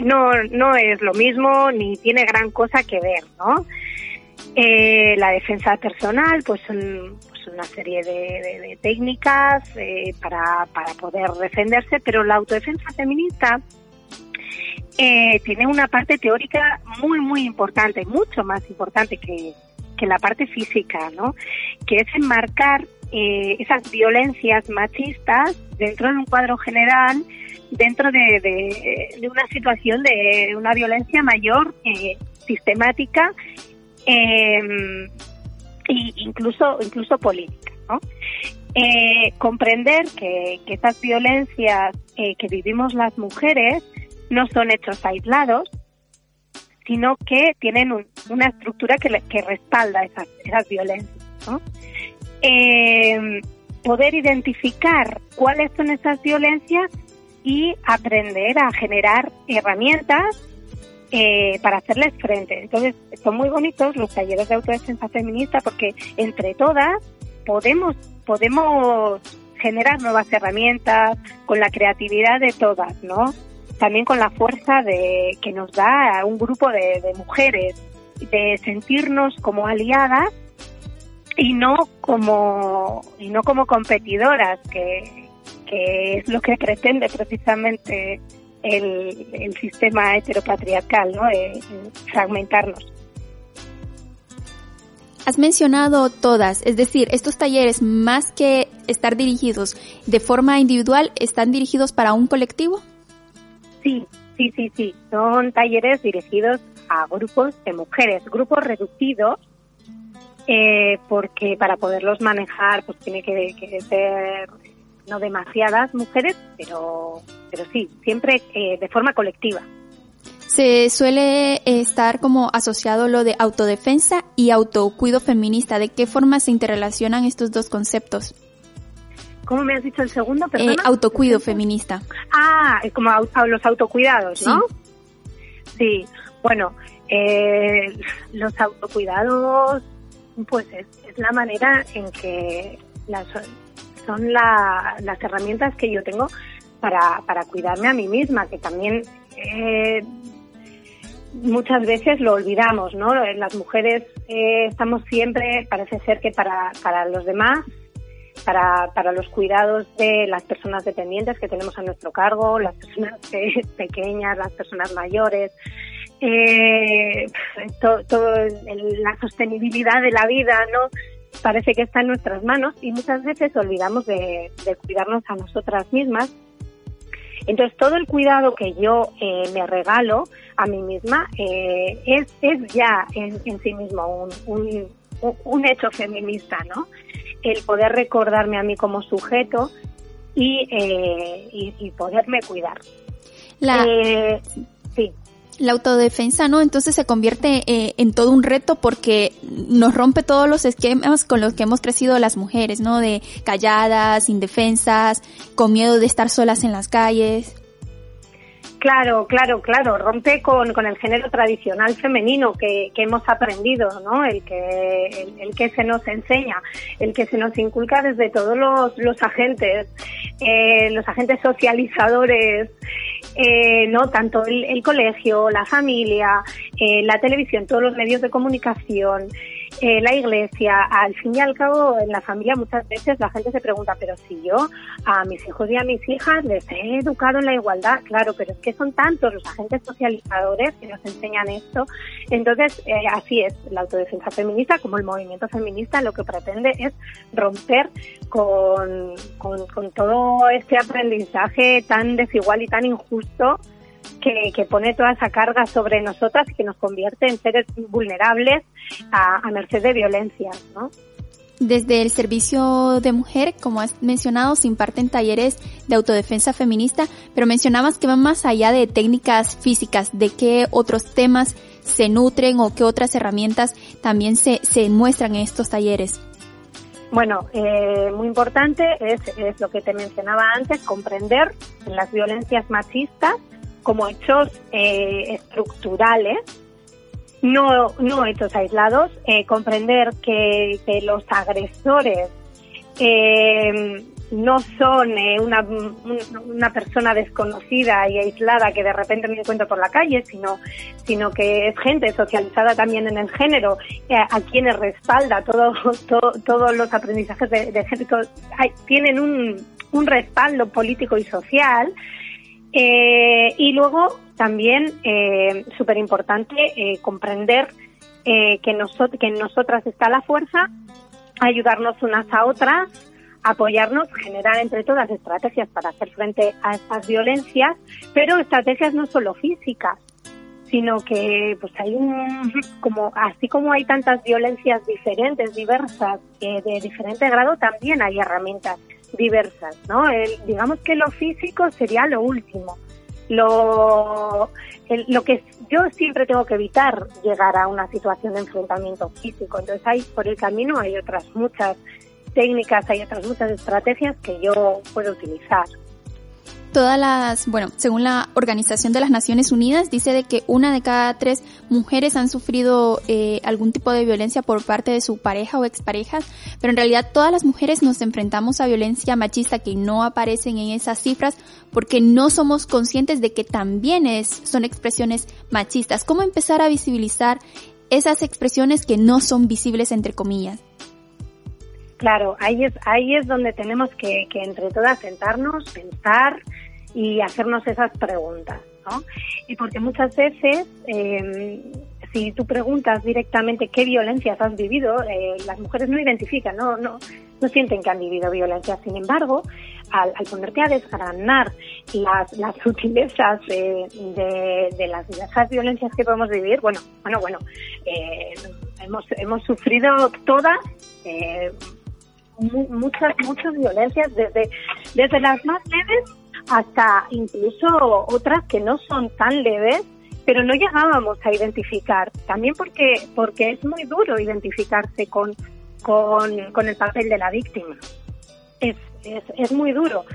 No, no es lo mismo ni tiene gran cosa que ver, ¿no? Eh, la defensa personal, pues son pues una serie de, técnicas eh, para, para poder defenderse, pero la autodefensa feminista eh, tiene una parte teórica muy, muy importante, mucho más importante que, que la parte física, ¿no? Que es enmarcar eh, esas violencias machistas dentro de un cuadro general, dentro de, de, de una situación de una violencia mayor, eh, sistemática eh, incluso incluso política, ¿no? Eh, comprender que, que estas violencias eh, que vivimos las mujeres no son hechos aislados, sino que tienen un, una estructura que, respalda esas, esas violencias. ¿no? Eh, poder identificar cuáles son esas violencias y aprender a generar herramientas eh, para hacerles frente. Entonces, son muy bonitos los talleres de autodefensa feminista porque entre todas podemos, podemos generar nuevas herramientas con la creatividad de todas, ¿no? También con la fuerza de que nos da un grupo de, de mujeres, de sentirnos como aliadas y no como y no como competidoras, que, que es lo que pretende precisamente el, el sistema heteropatriarcal, ¿no? Fragmentarnos. Has mencionado todas, es decir, estos talleres más que estar dirigidos de forma individual, ¿están dirigidos para un colectivo? Sí, sí, sí, sí. Son talleres dirigidos a grupos de mujeres, grupos reducidos, eh, porque para poderlos manejar pues tiene que, que ser no demasiadas mujeres, pero, pero sí, siempre eh, de forma colectiva. Se suele estar como asociado lo de autodefensa y autocuido feminista. ¿De qué forma se interrelacionan estos dos conceptos? ¿Cómo me has dicho el segundo? Eh, autocuido feminista. Ah, como los autocuidados, ¿no? Sí. Bueno, eh, los autocuidados, pues es, es, la manera en que las, son las herramientas que yo tengo para, para cuidarme a mí misma, que también eh, muchas veces lo olvidamos, ¿no? Las mujeres eh, estamos siempre, parece ser que para, para los demás, para, para los cuidados de las personas dependientes que tenemos a nuestro cargo, las personas pequeñas, las personas mayores, eh, todo, la sostenibilidad de la vida, ¿no? parece que está en nuestras manos y muchas veces olvidamos de, cuidarnos a nosotras mismas. Entonces, todo el cuidado que yo eh, me regalo a mí misma eh, es, es ya en, sí mismo un, un, hecho feminista, ¿no? El poder recordarme a mí como sujeto y, eh, y, poderme cuidar. La... sí la autodefensa, ¿no? Entonces se convierte eh, en todo un reto porque nos rompe todos los esquemas con los que hemos crecido las mujeres, ¿no? De calladas, indefensas, con miedo de estar solas en las calles. Claro, claro, claro, rompe con, con el género tradicional femenino que, que hemos aprendido, ¿no? El que, el, que se nos enseña, el que se nos inculca desde todos los, los agentes, eh, los agentes socializadores, eh, no tanto el, el, colegio, la familia, eh, la televisión, todos los medios de comunicación, eh, la iglesia, al fin y al cabo, en la familia muchas veces la gente se pregunta, pero si yo a mis hijos y a mis hijas les he educado en la igualdad, claro, pero es que son tantos los agentes socializadores que nos enseñan esto. Entonces, eh, así es, la autodefensa feminista, como el movimiento feminista, lo que pretende es romper con, con, con todo este aprendizaje tan desigual y tan injusto que, pone toda esa carga sobre nosotras y que nos convierte en seres vulnerables a, merced de violencia, ¿no? Desde el servicio de mujer, como has mencionado, se imparten talleres de autodefensa feminista, pero mencionabas que van más allá de técnicas físicas, de qué otros temas se nutren o qué otras herramientas también se, se muestran en estos talleres. Bueno, eh, muy importante es, es, lo que te mencionaba antes, comprender las violencias machistas como hechos eh, estructurales, no, no hechos aislados, eh, comprender que, los agresores eh, no son una, una persona desconocida y aislada que de repente me encuentro por la calle, sino, sino que es gente socializada también en el género, a quienes respalda todo, todos los aprendizajes de, de género, tienen un, un respaldo político y social eh, y luego también, eh, súper importante, eh, comprender eh, que, que en nosotras está la fuerza, ayudarnos unas a otras, apoyarnos, generar entre todas estrategias para hacer frente a estas violencias, pero estrategias no solo físicas, sino que pues hay un como así como hay tantas violencias diferentes, diversas, eh, de diferente grado, también hay herramientas diversas, ¿no? El, digamos que lo físico sería lo último. Lo, lo que yo siempre tengo que evitar llegar a una situación de enfrentamiento físico. Entonces hay por el camino hay otras muchas técnicas, hay otras muchas estrategias que yo puedo utilizar todas las, bueno, según la Organización de las Naciones Unidas, dice de que una de cada tres mujeres han sufrido eh, algún tipo de violencia por parte de su pareja o expareja, pero en realidad todas las mujeres nos enfrentamos a violencia machista que no aparecen en esas cifras porque no somos conscientes de que también es, son expresiones machistas. ¿Cómo empezar a visibilizar esas expresiones que no son visibles entre comillas? Claro, ahí es, ahí es donde tenemos que, entre todas sentarnos, pensar y hacernos esas preguntas, ¿no? Y porque muchas veces, eh, si tú preguntas directamente qué violencias has vivido, eh, las mujeres no identifican, no, no, no sienten que han vivido violencia. Sin embargo, al, ponerte a desgranar las, las sutilezas de, las diversas violencias que podemos vivir, bueno, bueno, bueno, eh, hemos, hemos sufrido todas eh, muchas, muchas violencias, desde, desde las más leves hasta incluso otras que no son tan leves, pero no llegábamos a identificar. También porque, porque es muy duro identificarse con, con, con el papel de la víctima. Es, es, es muy duro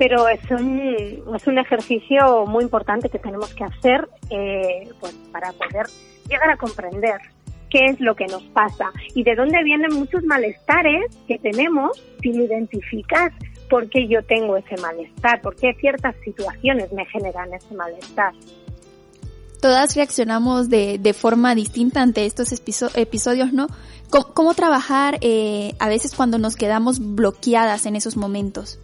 pero es un, es un ejercicio muy importante que tenemos que hacer eh, pues para poder llegar a comprender qué es lo que nos pasa y de dónde vienen muchos malestares que tenemos sin identificar por qué yo tengo ese malestar, por qué ciertas situaciones me generan ese malestar. Todas reaccionamos de, de forma distinta ante estos episodios, ¿no? ¿Cómo, trabajar eh, a veces cuando nos quedamos bloqueadas en esos momentos?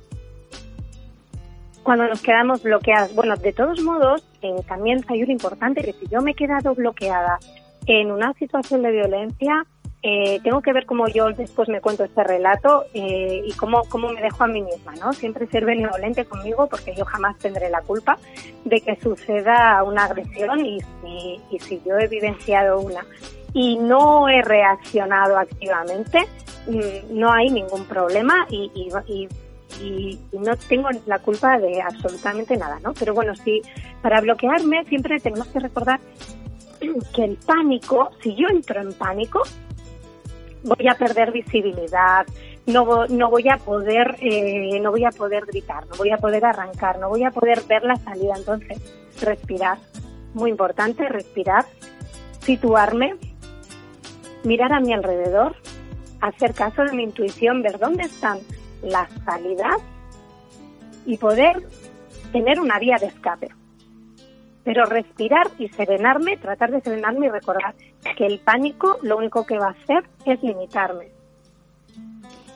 cuando nos quedamos bloqueadas. Bueno, de todos modos, eh, también hay un importante que si yo me he quedado bloqueada en una situación de violencia, eh, tengo que ver cómo yo después me cuento este relato eh, y cómo, cómo me dejo a mí misma, ¿no? Siempre ser benevolente conmigo porque yo jamás tendré la culpa de que suceda una agresión y si, y si yo he evidenciado una y no he reaccionado activamente, mm, no hay ningún problema y, y, y y, no tengo la culpa de absolutamente nada, ¿no? Pero bueno, sí, para bloquearme siempre tenemos que recordar que el pánico, si yo entro en pánico, voy a perder visibilidad, no, no voy a poder, eh, no voy a poder gritar, no voy a poder arrancar, no voy a poder ver la salida. Entonces, respirar, muy importante, respirar, situarme, mirar a mi alrededor, hacer caso de mi intuición, ver dónde están la salida y poder tener una vía de escape. Pero respirar y serenarme, tratar de serenarme y recordar que el pánico lo único que va a hacer es limitarme.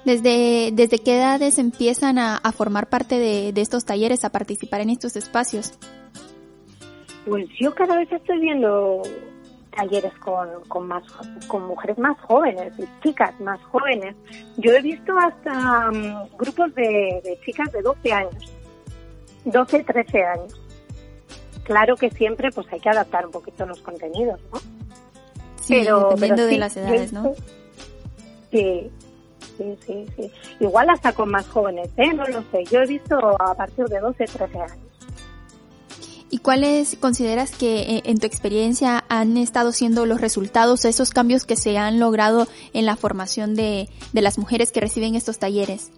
¿Desde, desde qué edades empiezan a, formar parte de, de estos talleres, a participar en estos espacios? Pues yo cada vez estoy viendo talleres con, con, más, con mujeres más jóvenes y chicas más jóvenes. Yo he visto hasta mm, grupos de, chicas de 12 años, 12, 13 años. Claro que siempre pues hay que adaptar un poquito los contenidos, ¿no? Sí, pero, dependiendo de las edades, ¿no? Sí, sí, sí, sí. Igual hasta con más jóvenes, ¿eh? No lo sé. Yo he visto a partir de 12, 13 años. ¿Y cuáles consideras que eh, en tu experiencia han estado siendo los resultados esos cambios que se han logrado en la formación de, de las mujeres que reciben estos talleres?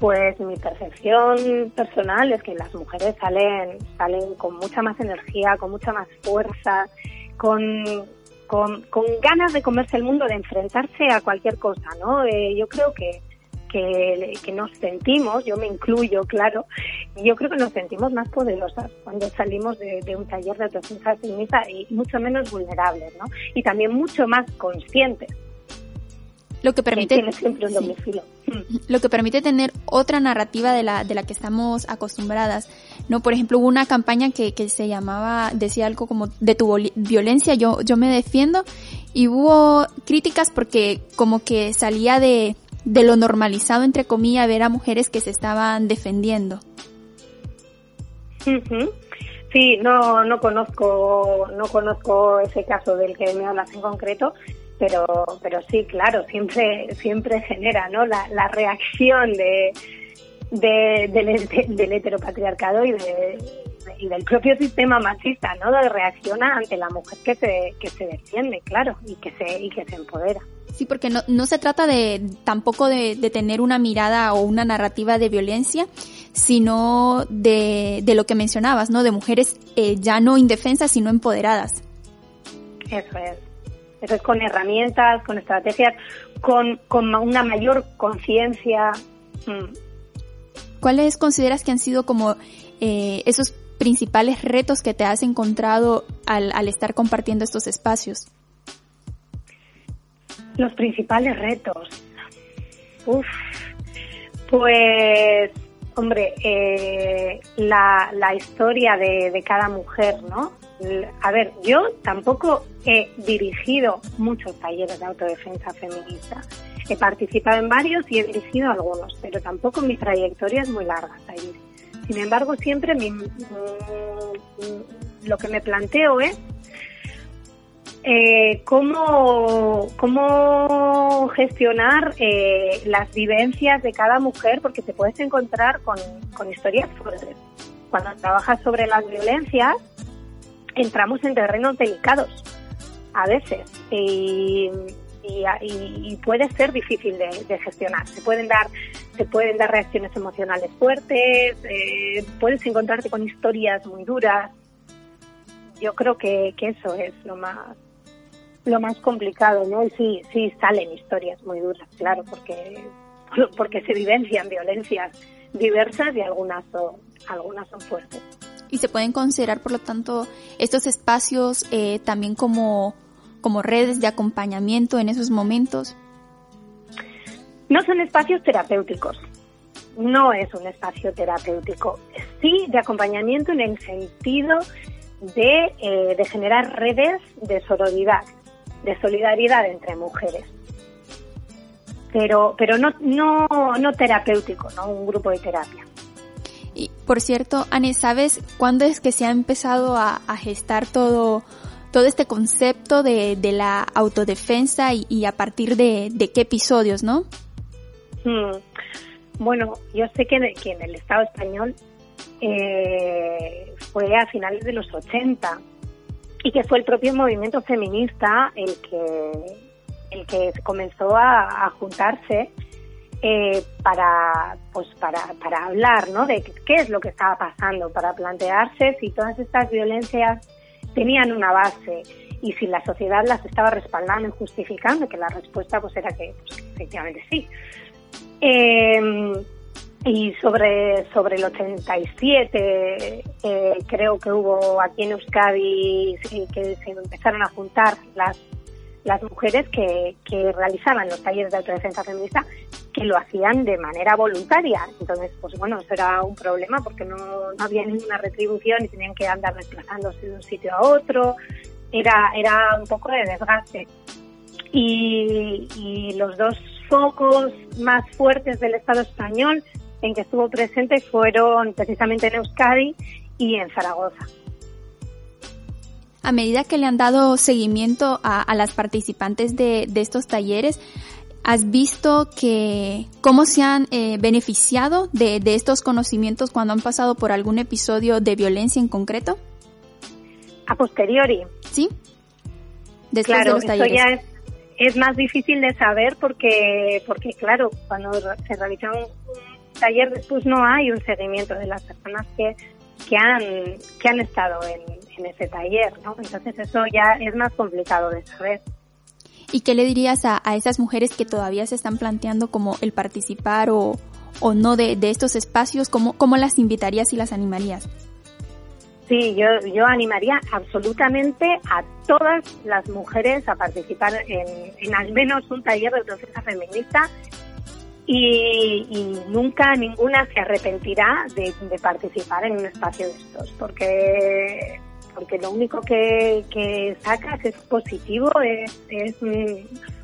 Pues mi percepción personal es que las mujeres salen, salen con mucha más energía, con mucha más fuerza, con, con, ganas de comerse el mundo, de enfrentarse a cualquier cosa, ¿no? Eh, yo creo que, que, nos sentimos, yo me incluyo, claro, yo creo que nos sentimos más poderosas cuando salimos de, un taller de autodefensa feminista y mucho menos vulnerables, ¿no? Y también mucho más conscientes. Lo que permite lo que permite tener otra narrativa de la de la que estamos acostumbradas no por ejemplo hubo una campaña que, que se llamaba decía algo como de tu violencia yo yo me defiendo y hubo críticas porque como que salía de de lo normalizado, entre comillas, ver a mujeres que se estaban defendiendo. Sí, no, no conozco, no conozco ese caso del que me hablas en concreto, pero, pero sí, claro, siempre, siempre genera, ¿no? La, la reacción de, de, del, del heteropatriarcado y de, y del propio sistema machista, ¿no? De reacciona ante la mujer que se, que se defiende, claro, y que se, y que se empodera. Sí, porque no, no se trata de tampoco de, de tener una mirada o una narrativa de violencia, sino de, de lo que mencionabas, ¿no? De mujeres eh, ya no indefensas, sino empoderadas. Eso es. Eso es con herramientas, con estrategias, con, con una mayor conciencia. Mm. ¿Cuáles consideras que han sido como eh, esos principales retos que te has encontrado al, al estar compartiendo estos espacios? Los principales retos. Uf, pues, hombre, eh, la, la, historia de, de, cada mujer, ¿no? A ver, yo tampoco he dirigido muchos talleres de autodefensa feminista. He participado en varios y he dirigido algunos, pero tampoco mi trayectoria es muy larga. Sin embargo, siempre mi, mm, lo que me planteo es eh, cómo, cómo gestionar eh, las vivencias de cada mujer, porque te puedes encontrar con, con historias fuertes. Cuando trabajas sobre las violencias, entramos en terrenos delicados a veces y, y, y puede ser difícil de, gestionar. Se pueden dar, se pueden dar reacciones emocionales fuertes, eh, puedes encontrarte con historias muy duras. Yo creo que, que eso es lo más lo más complicado, ¿no? Y sí, sí salen historias muy duras, claro, porque porque se vivencian violencias diversas y algunas son algunas son fuertes. Y se pueden considerar, por lo tanto, estos espacios eh, también como como redes de acompañamiento en esos momentos. No son espacios terapéuticos. No es un espacio terapéutico. Sí de acompañamiento en el sentido de, eh, de generar redes de sororidad, de solidaridad entre mujeres. Pero, pero no, no, no terapéutico, no un grupo de terapia. Y por cierto, Anne, ¿sabes cuándo es que se ha empezado a, gestar todo, todo este concepto de, de la autodefensa y, a partir de, de, qué episodios, no? Hmm. Bueno, yo sé que, en el Estado español eh, fue a finales de los 80 y que fue el propio movimiento feminista el que el que comenzó a juntarse eh, para pues para, para hablar ¿no? de qué es lo que estaba pasando para plantearse si todas estas violencias tenían una base y si la sociedad las estaba respaldando y justificando que la respuesta pues era que pues, efectivamente sí eh, y sobre, sobre el 87 eh, creo que hubo aquí en Euskadi que se empezaron a juntar las, las mujeres que, realizaban los talleres de autodefensa feminista que lo hacían de manera voluntaria. Entonces, pues bueno, eso era un problema porque no, no había ninguna retribución y tenían que andar desplazándose de un sitio a otro. Era, era un poco de desgaste. Y, y los dos focos más fuertes del Estado español en que estuvo presente fueron precisamente en Euskadi y en Zaragoza. A medida que le han dado seguimiento a, a las participantes de, de, estos talleres, ¿has visto que cómo se han eh, beneficiado de, de, estos conocimientos cuando han pasado por algún episodio de violencia en concreto? A posteriori. Sí. Después claro, de los talleres. Esto ya es, es, más difícil de saber porque, porque claro, cuando se realiza un, taller después no hay un seguimiento de las personas que, que, han, que han estado en, en ese taller, ¿no? Entonces eso ya es más complicado de saber. ¿Y qué le dirías a, a, esas mujeres que todavía se están planteando como el participar o, o no de, de, estos espacios? ¿Cómo, ¿Cómo las invitarías y las animarías? Sí, yo, yo animaría absolutamente a todas las mujeres a participar en, en al menos un taller de autodefensa feminista y, y, nunca ninguna se arrepentirá de, de, participar en un espacio de estos, porque porque lo único que, sacas es positivo, es, es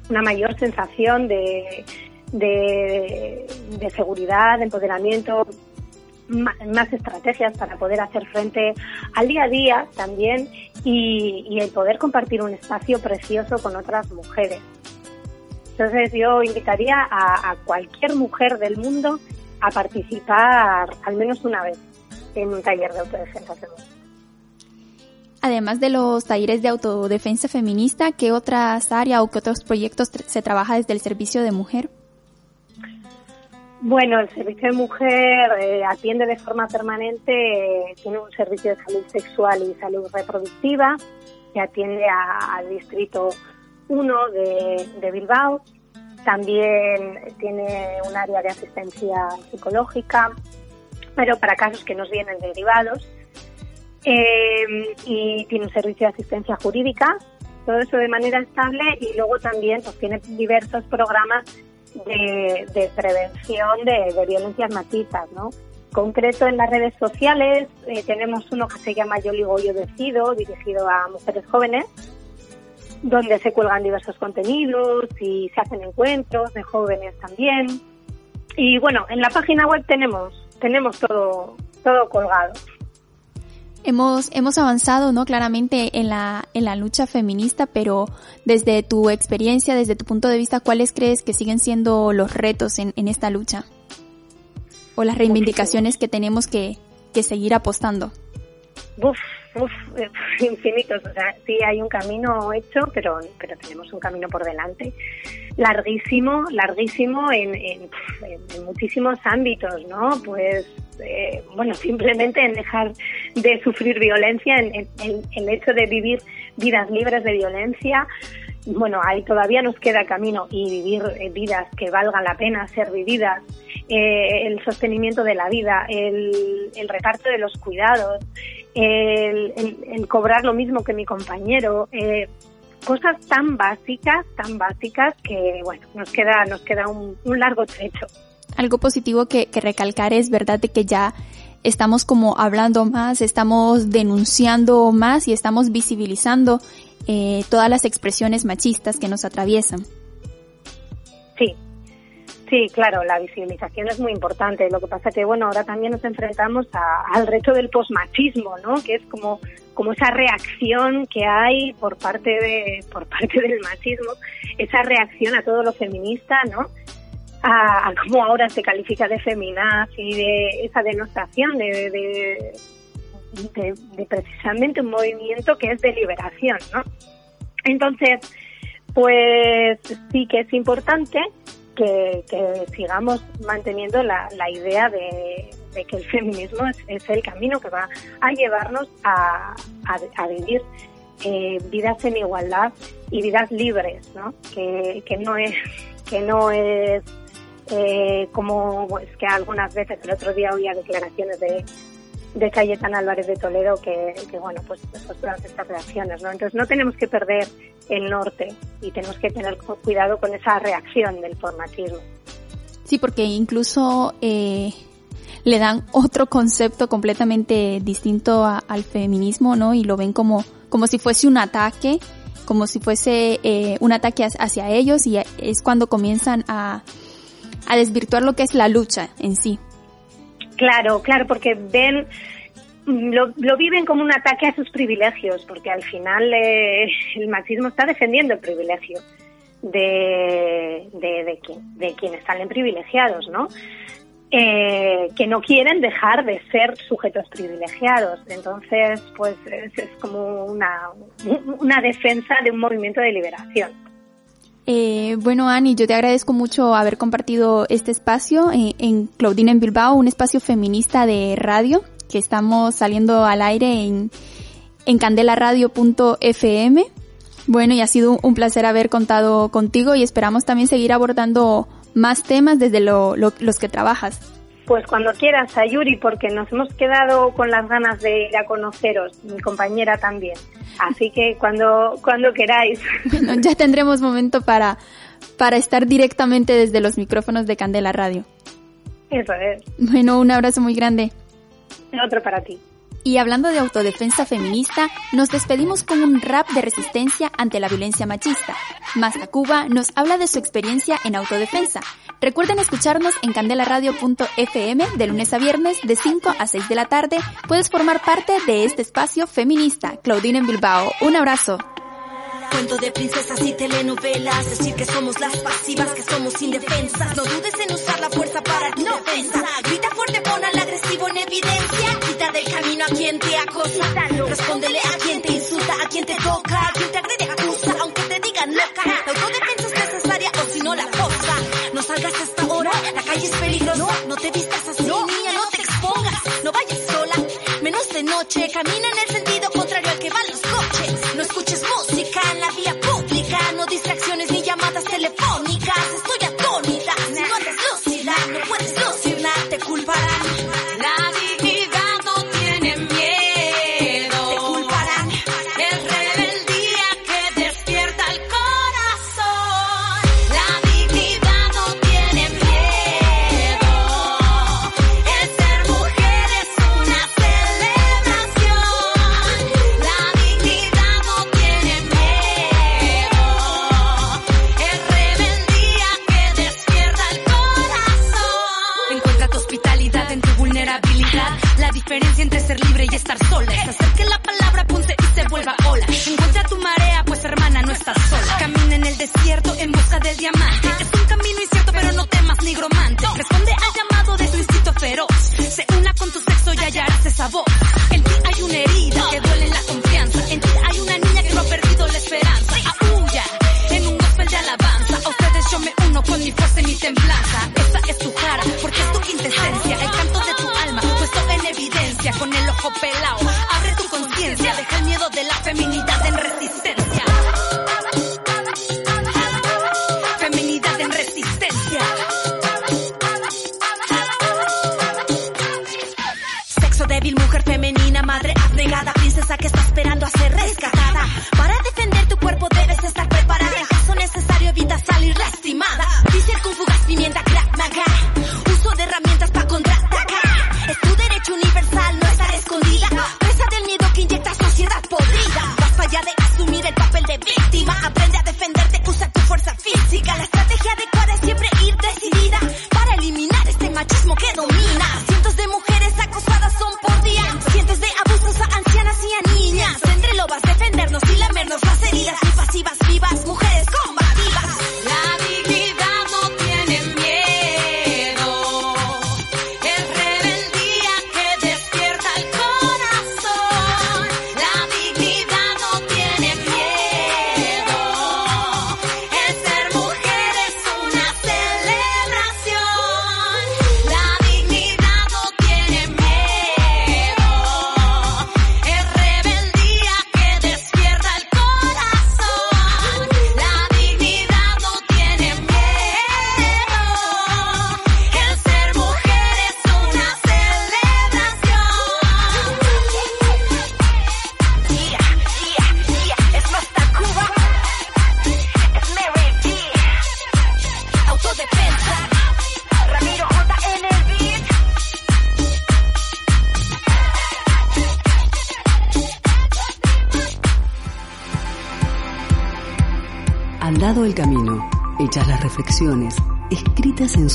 una mayor sensación de, de, seguridad, de empoderamiento, más estrategias para poder hacer frente al día a día también y, el poder compartir un espacio precioso con otras mujeres. Entonces yo invitaría a, a, cualquier mujer del mundo a participar al menos una vez en un taller de autodefensa feminista. Además de los talleres de autodefensa feminista, ¿qué otras áreas o qué otros proyectos se trabaja desde el servicio de mujer? Bueno, el servicio de mujer eh, atiende de forma permanente, eh, tiene un servicio de salud sexual y salud reproductiva que atiende al distrito 1 de, de, Bilbao. También tiene un área de asistencia psicológica, pero para casos que nos vienen derivados. Eh, y tiene un servicio de asistencia jurídica, todo eso de manera estable y luego también pues, tiene diversos programas de, prevención de, de, violencias machistas, ¿no? Concreto en las redes sociales eh, tenemos uno que se llama Yo Ligo Yo Decido, dirigido a mujeres jóvenes, donde se cuelgan diversos contenidos y se hacen encuentros de jóvenes también. Y bueno, en la página web tenemos, tenemos todo, todo colgado. Hemos, hemos avanzado, ¿no? Claramente en la, en la lucha feminista, pero desde tu experiencia, desde tu punto de vista, ¿cuáles crees que siguen siendo los retos en, en esta lucha? O las reivindicaciones que tenemos que, que seguir apostando. Uf, uf, infinitos. O sea, sí hay un camino hecho, pero, pero tenemos un camino por delante. Larguísimo, larguísimo en, en, en muchísimos ámbitos, ¿no? Pues, eh, bueno, simplemente en dejar de sufrir violencia, en, el hecho de vivir vidas libres de violencia. Bueno, ahí todavía nos queda camino y vivir eh, vidas que valgan la pena ser vividas eh, el sostenimiento de la vida, el, el reparto de los cuidados, el, el, cobrar lo mismo que mi compañero, eh, cosas tan básicas, tan básicas que bueno, nos queda, nos queda un largo trecho. Algo positivo que, recalcar es verdad de que ya estamos como hablando más, estamos denunciando más y estamos visibilizando eh, todas las expresiones machistas que nos atraviesan. Sí, Sí, claro, la visibilización es muy importante. Lo que pasa que, bueno, ahora también nos enfrentamos a, al reto del posmachismo, ¿no? Que es como, como esa reacción que hay por parte de, por parte del machismo, esa reacción a todo lo feminista, ¿no? A, a cómo ahora se califica de feminaz y de esa denostación de, precisamente un movimiento que es de liberación, ¿no? Entonces, pues sí que es importante que, sigamos manteniendo la, idea de, que el feminismo es, es, el camino que va a llevarnos a vivir eh, vidas en igualdad y vidas libres, ¿no? Que, que no es que no es eh, como es que algunas veces el otro día oía declaraciones de de Cayetana Álvarez de Toledo que, que bueno, pues, pues todas estas reacciones, ¿no? Entonces no tenemos que perder el norte y tenemos que tener cuidado con esa reacción del formatismo. Sí, porque incluso eh, le dan otro concepto completamente distinto a, al feminismo, ¿no? Y lo ven como, como si fuese un ataque, como si fuese eh, un ataque hacia ellos y es cuando comienzan a, a desvirtuar lo que es la lucha en sí. Claro, claro, porque ven, lo, lo, viven como un ataque a sus privilegios, porque al final eh, el machismo está defendiendo el privilegio de, de, de quienes salen privilegiados, ¿no? Eh, que no quieren dejar de ser sujetos privilegiados. Entonces, pues es, es como una, una defensa de un movimiento de liberación. Eh, bueno, Ani, yo te agradezco mucho haber compartido este espacio en, en Claudine en Bilbao, un espacio feminista de radio que estamos saliendo al aire en, en candelaradio.fm. Bueno, y ha sido un placer haber contado contigo y esperamos también seguir abordando más temas desde lo, lo, los que trabajas. Pues cuando quieras, Ayuri, porque nos hemos quedado con las ganas de ir a conoceros, mi compañera también. Así que cuando, cuando queráis. Bueno, ya tendremos momento para, para estar directamente desde los micrófonos de Candela Radio. Eso es. Bueno, un abrazo muy grande. Otro para ti. Y hablando de autodefensa feminista, nos despedimos con un rap de resistencia ante la violencia machista. Masta Cuba nos habla de su experiencia en autodefensa. Recuerden escucharnos en candelaradio.fm de lunes a viernes de 5 a 6 de la tarde. Puedes formar parte de este espacio feminista. Claudine en Bilbao. Un abrazo. Cuento de princesas y telenovelas, decir que somos las pasivas, que somos indefensas. No dudes en usar la fuerza para tu no defensa. Grita fuerte, pon en evidencia. Quita del camino a quien te acosa. Respóndele a quien te insulta, a quien te toca, a quien te agrede, acusa, aunque te digan loca. La autodefensa es necesaria o si no la cosa. No salgas a esta hora, la calle es peligrosa. No te vistas así, niña, no te expongas. No vayas sola, menos de noche. Camina en el sentido desierto en busca del diamante. Es un camino incierto, pero no temas nigromante. Responde al llamado de tu instinto feroz. Se una con tu sexo y hallarás esa voz. En ti hay una herida que duele la confianza. En ti hay una niña que no ha perdido la esperanza. Aúlla en un gospel de alabanza. A ustedes yo me uno con mi fuerza y mi templanza. Esta es tu cara, porque es tu quintesencia. El canto de tu alma, puesto en evidencia. Con el ojo pelao,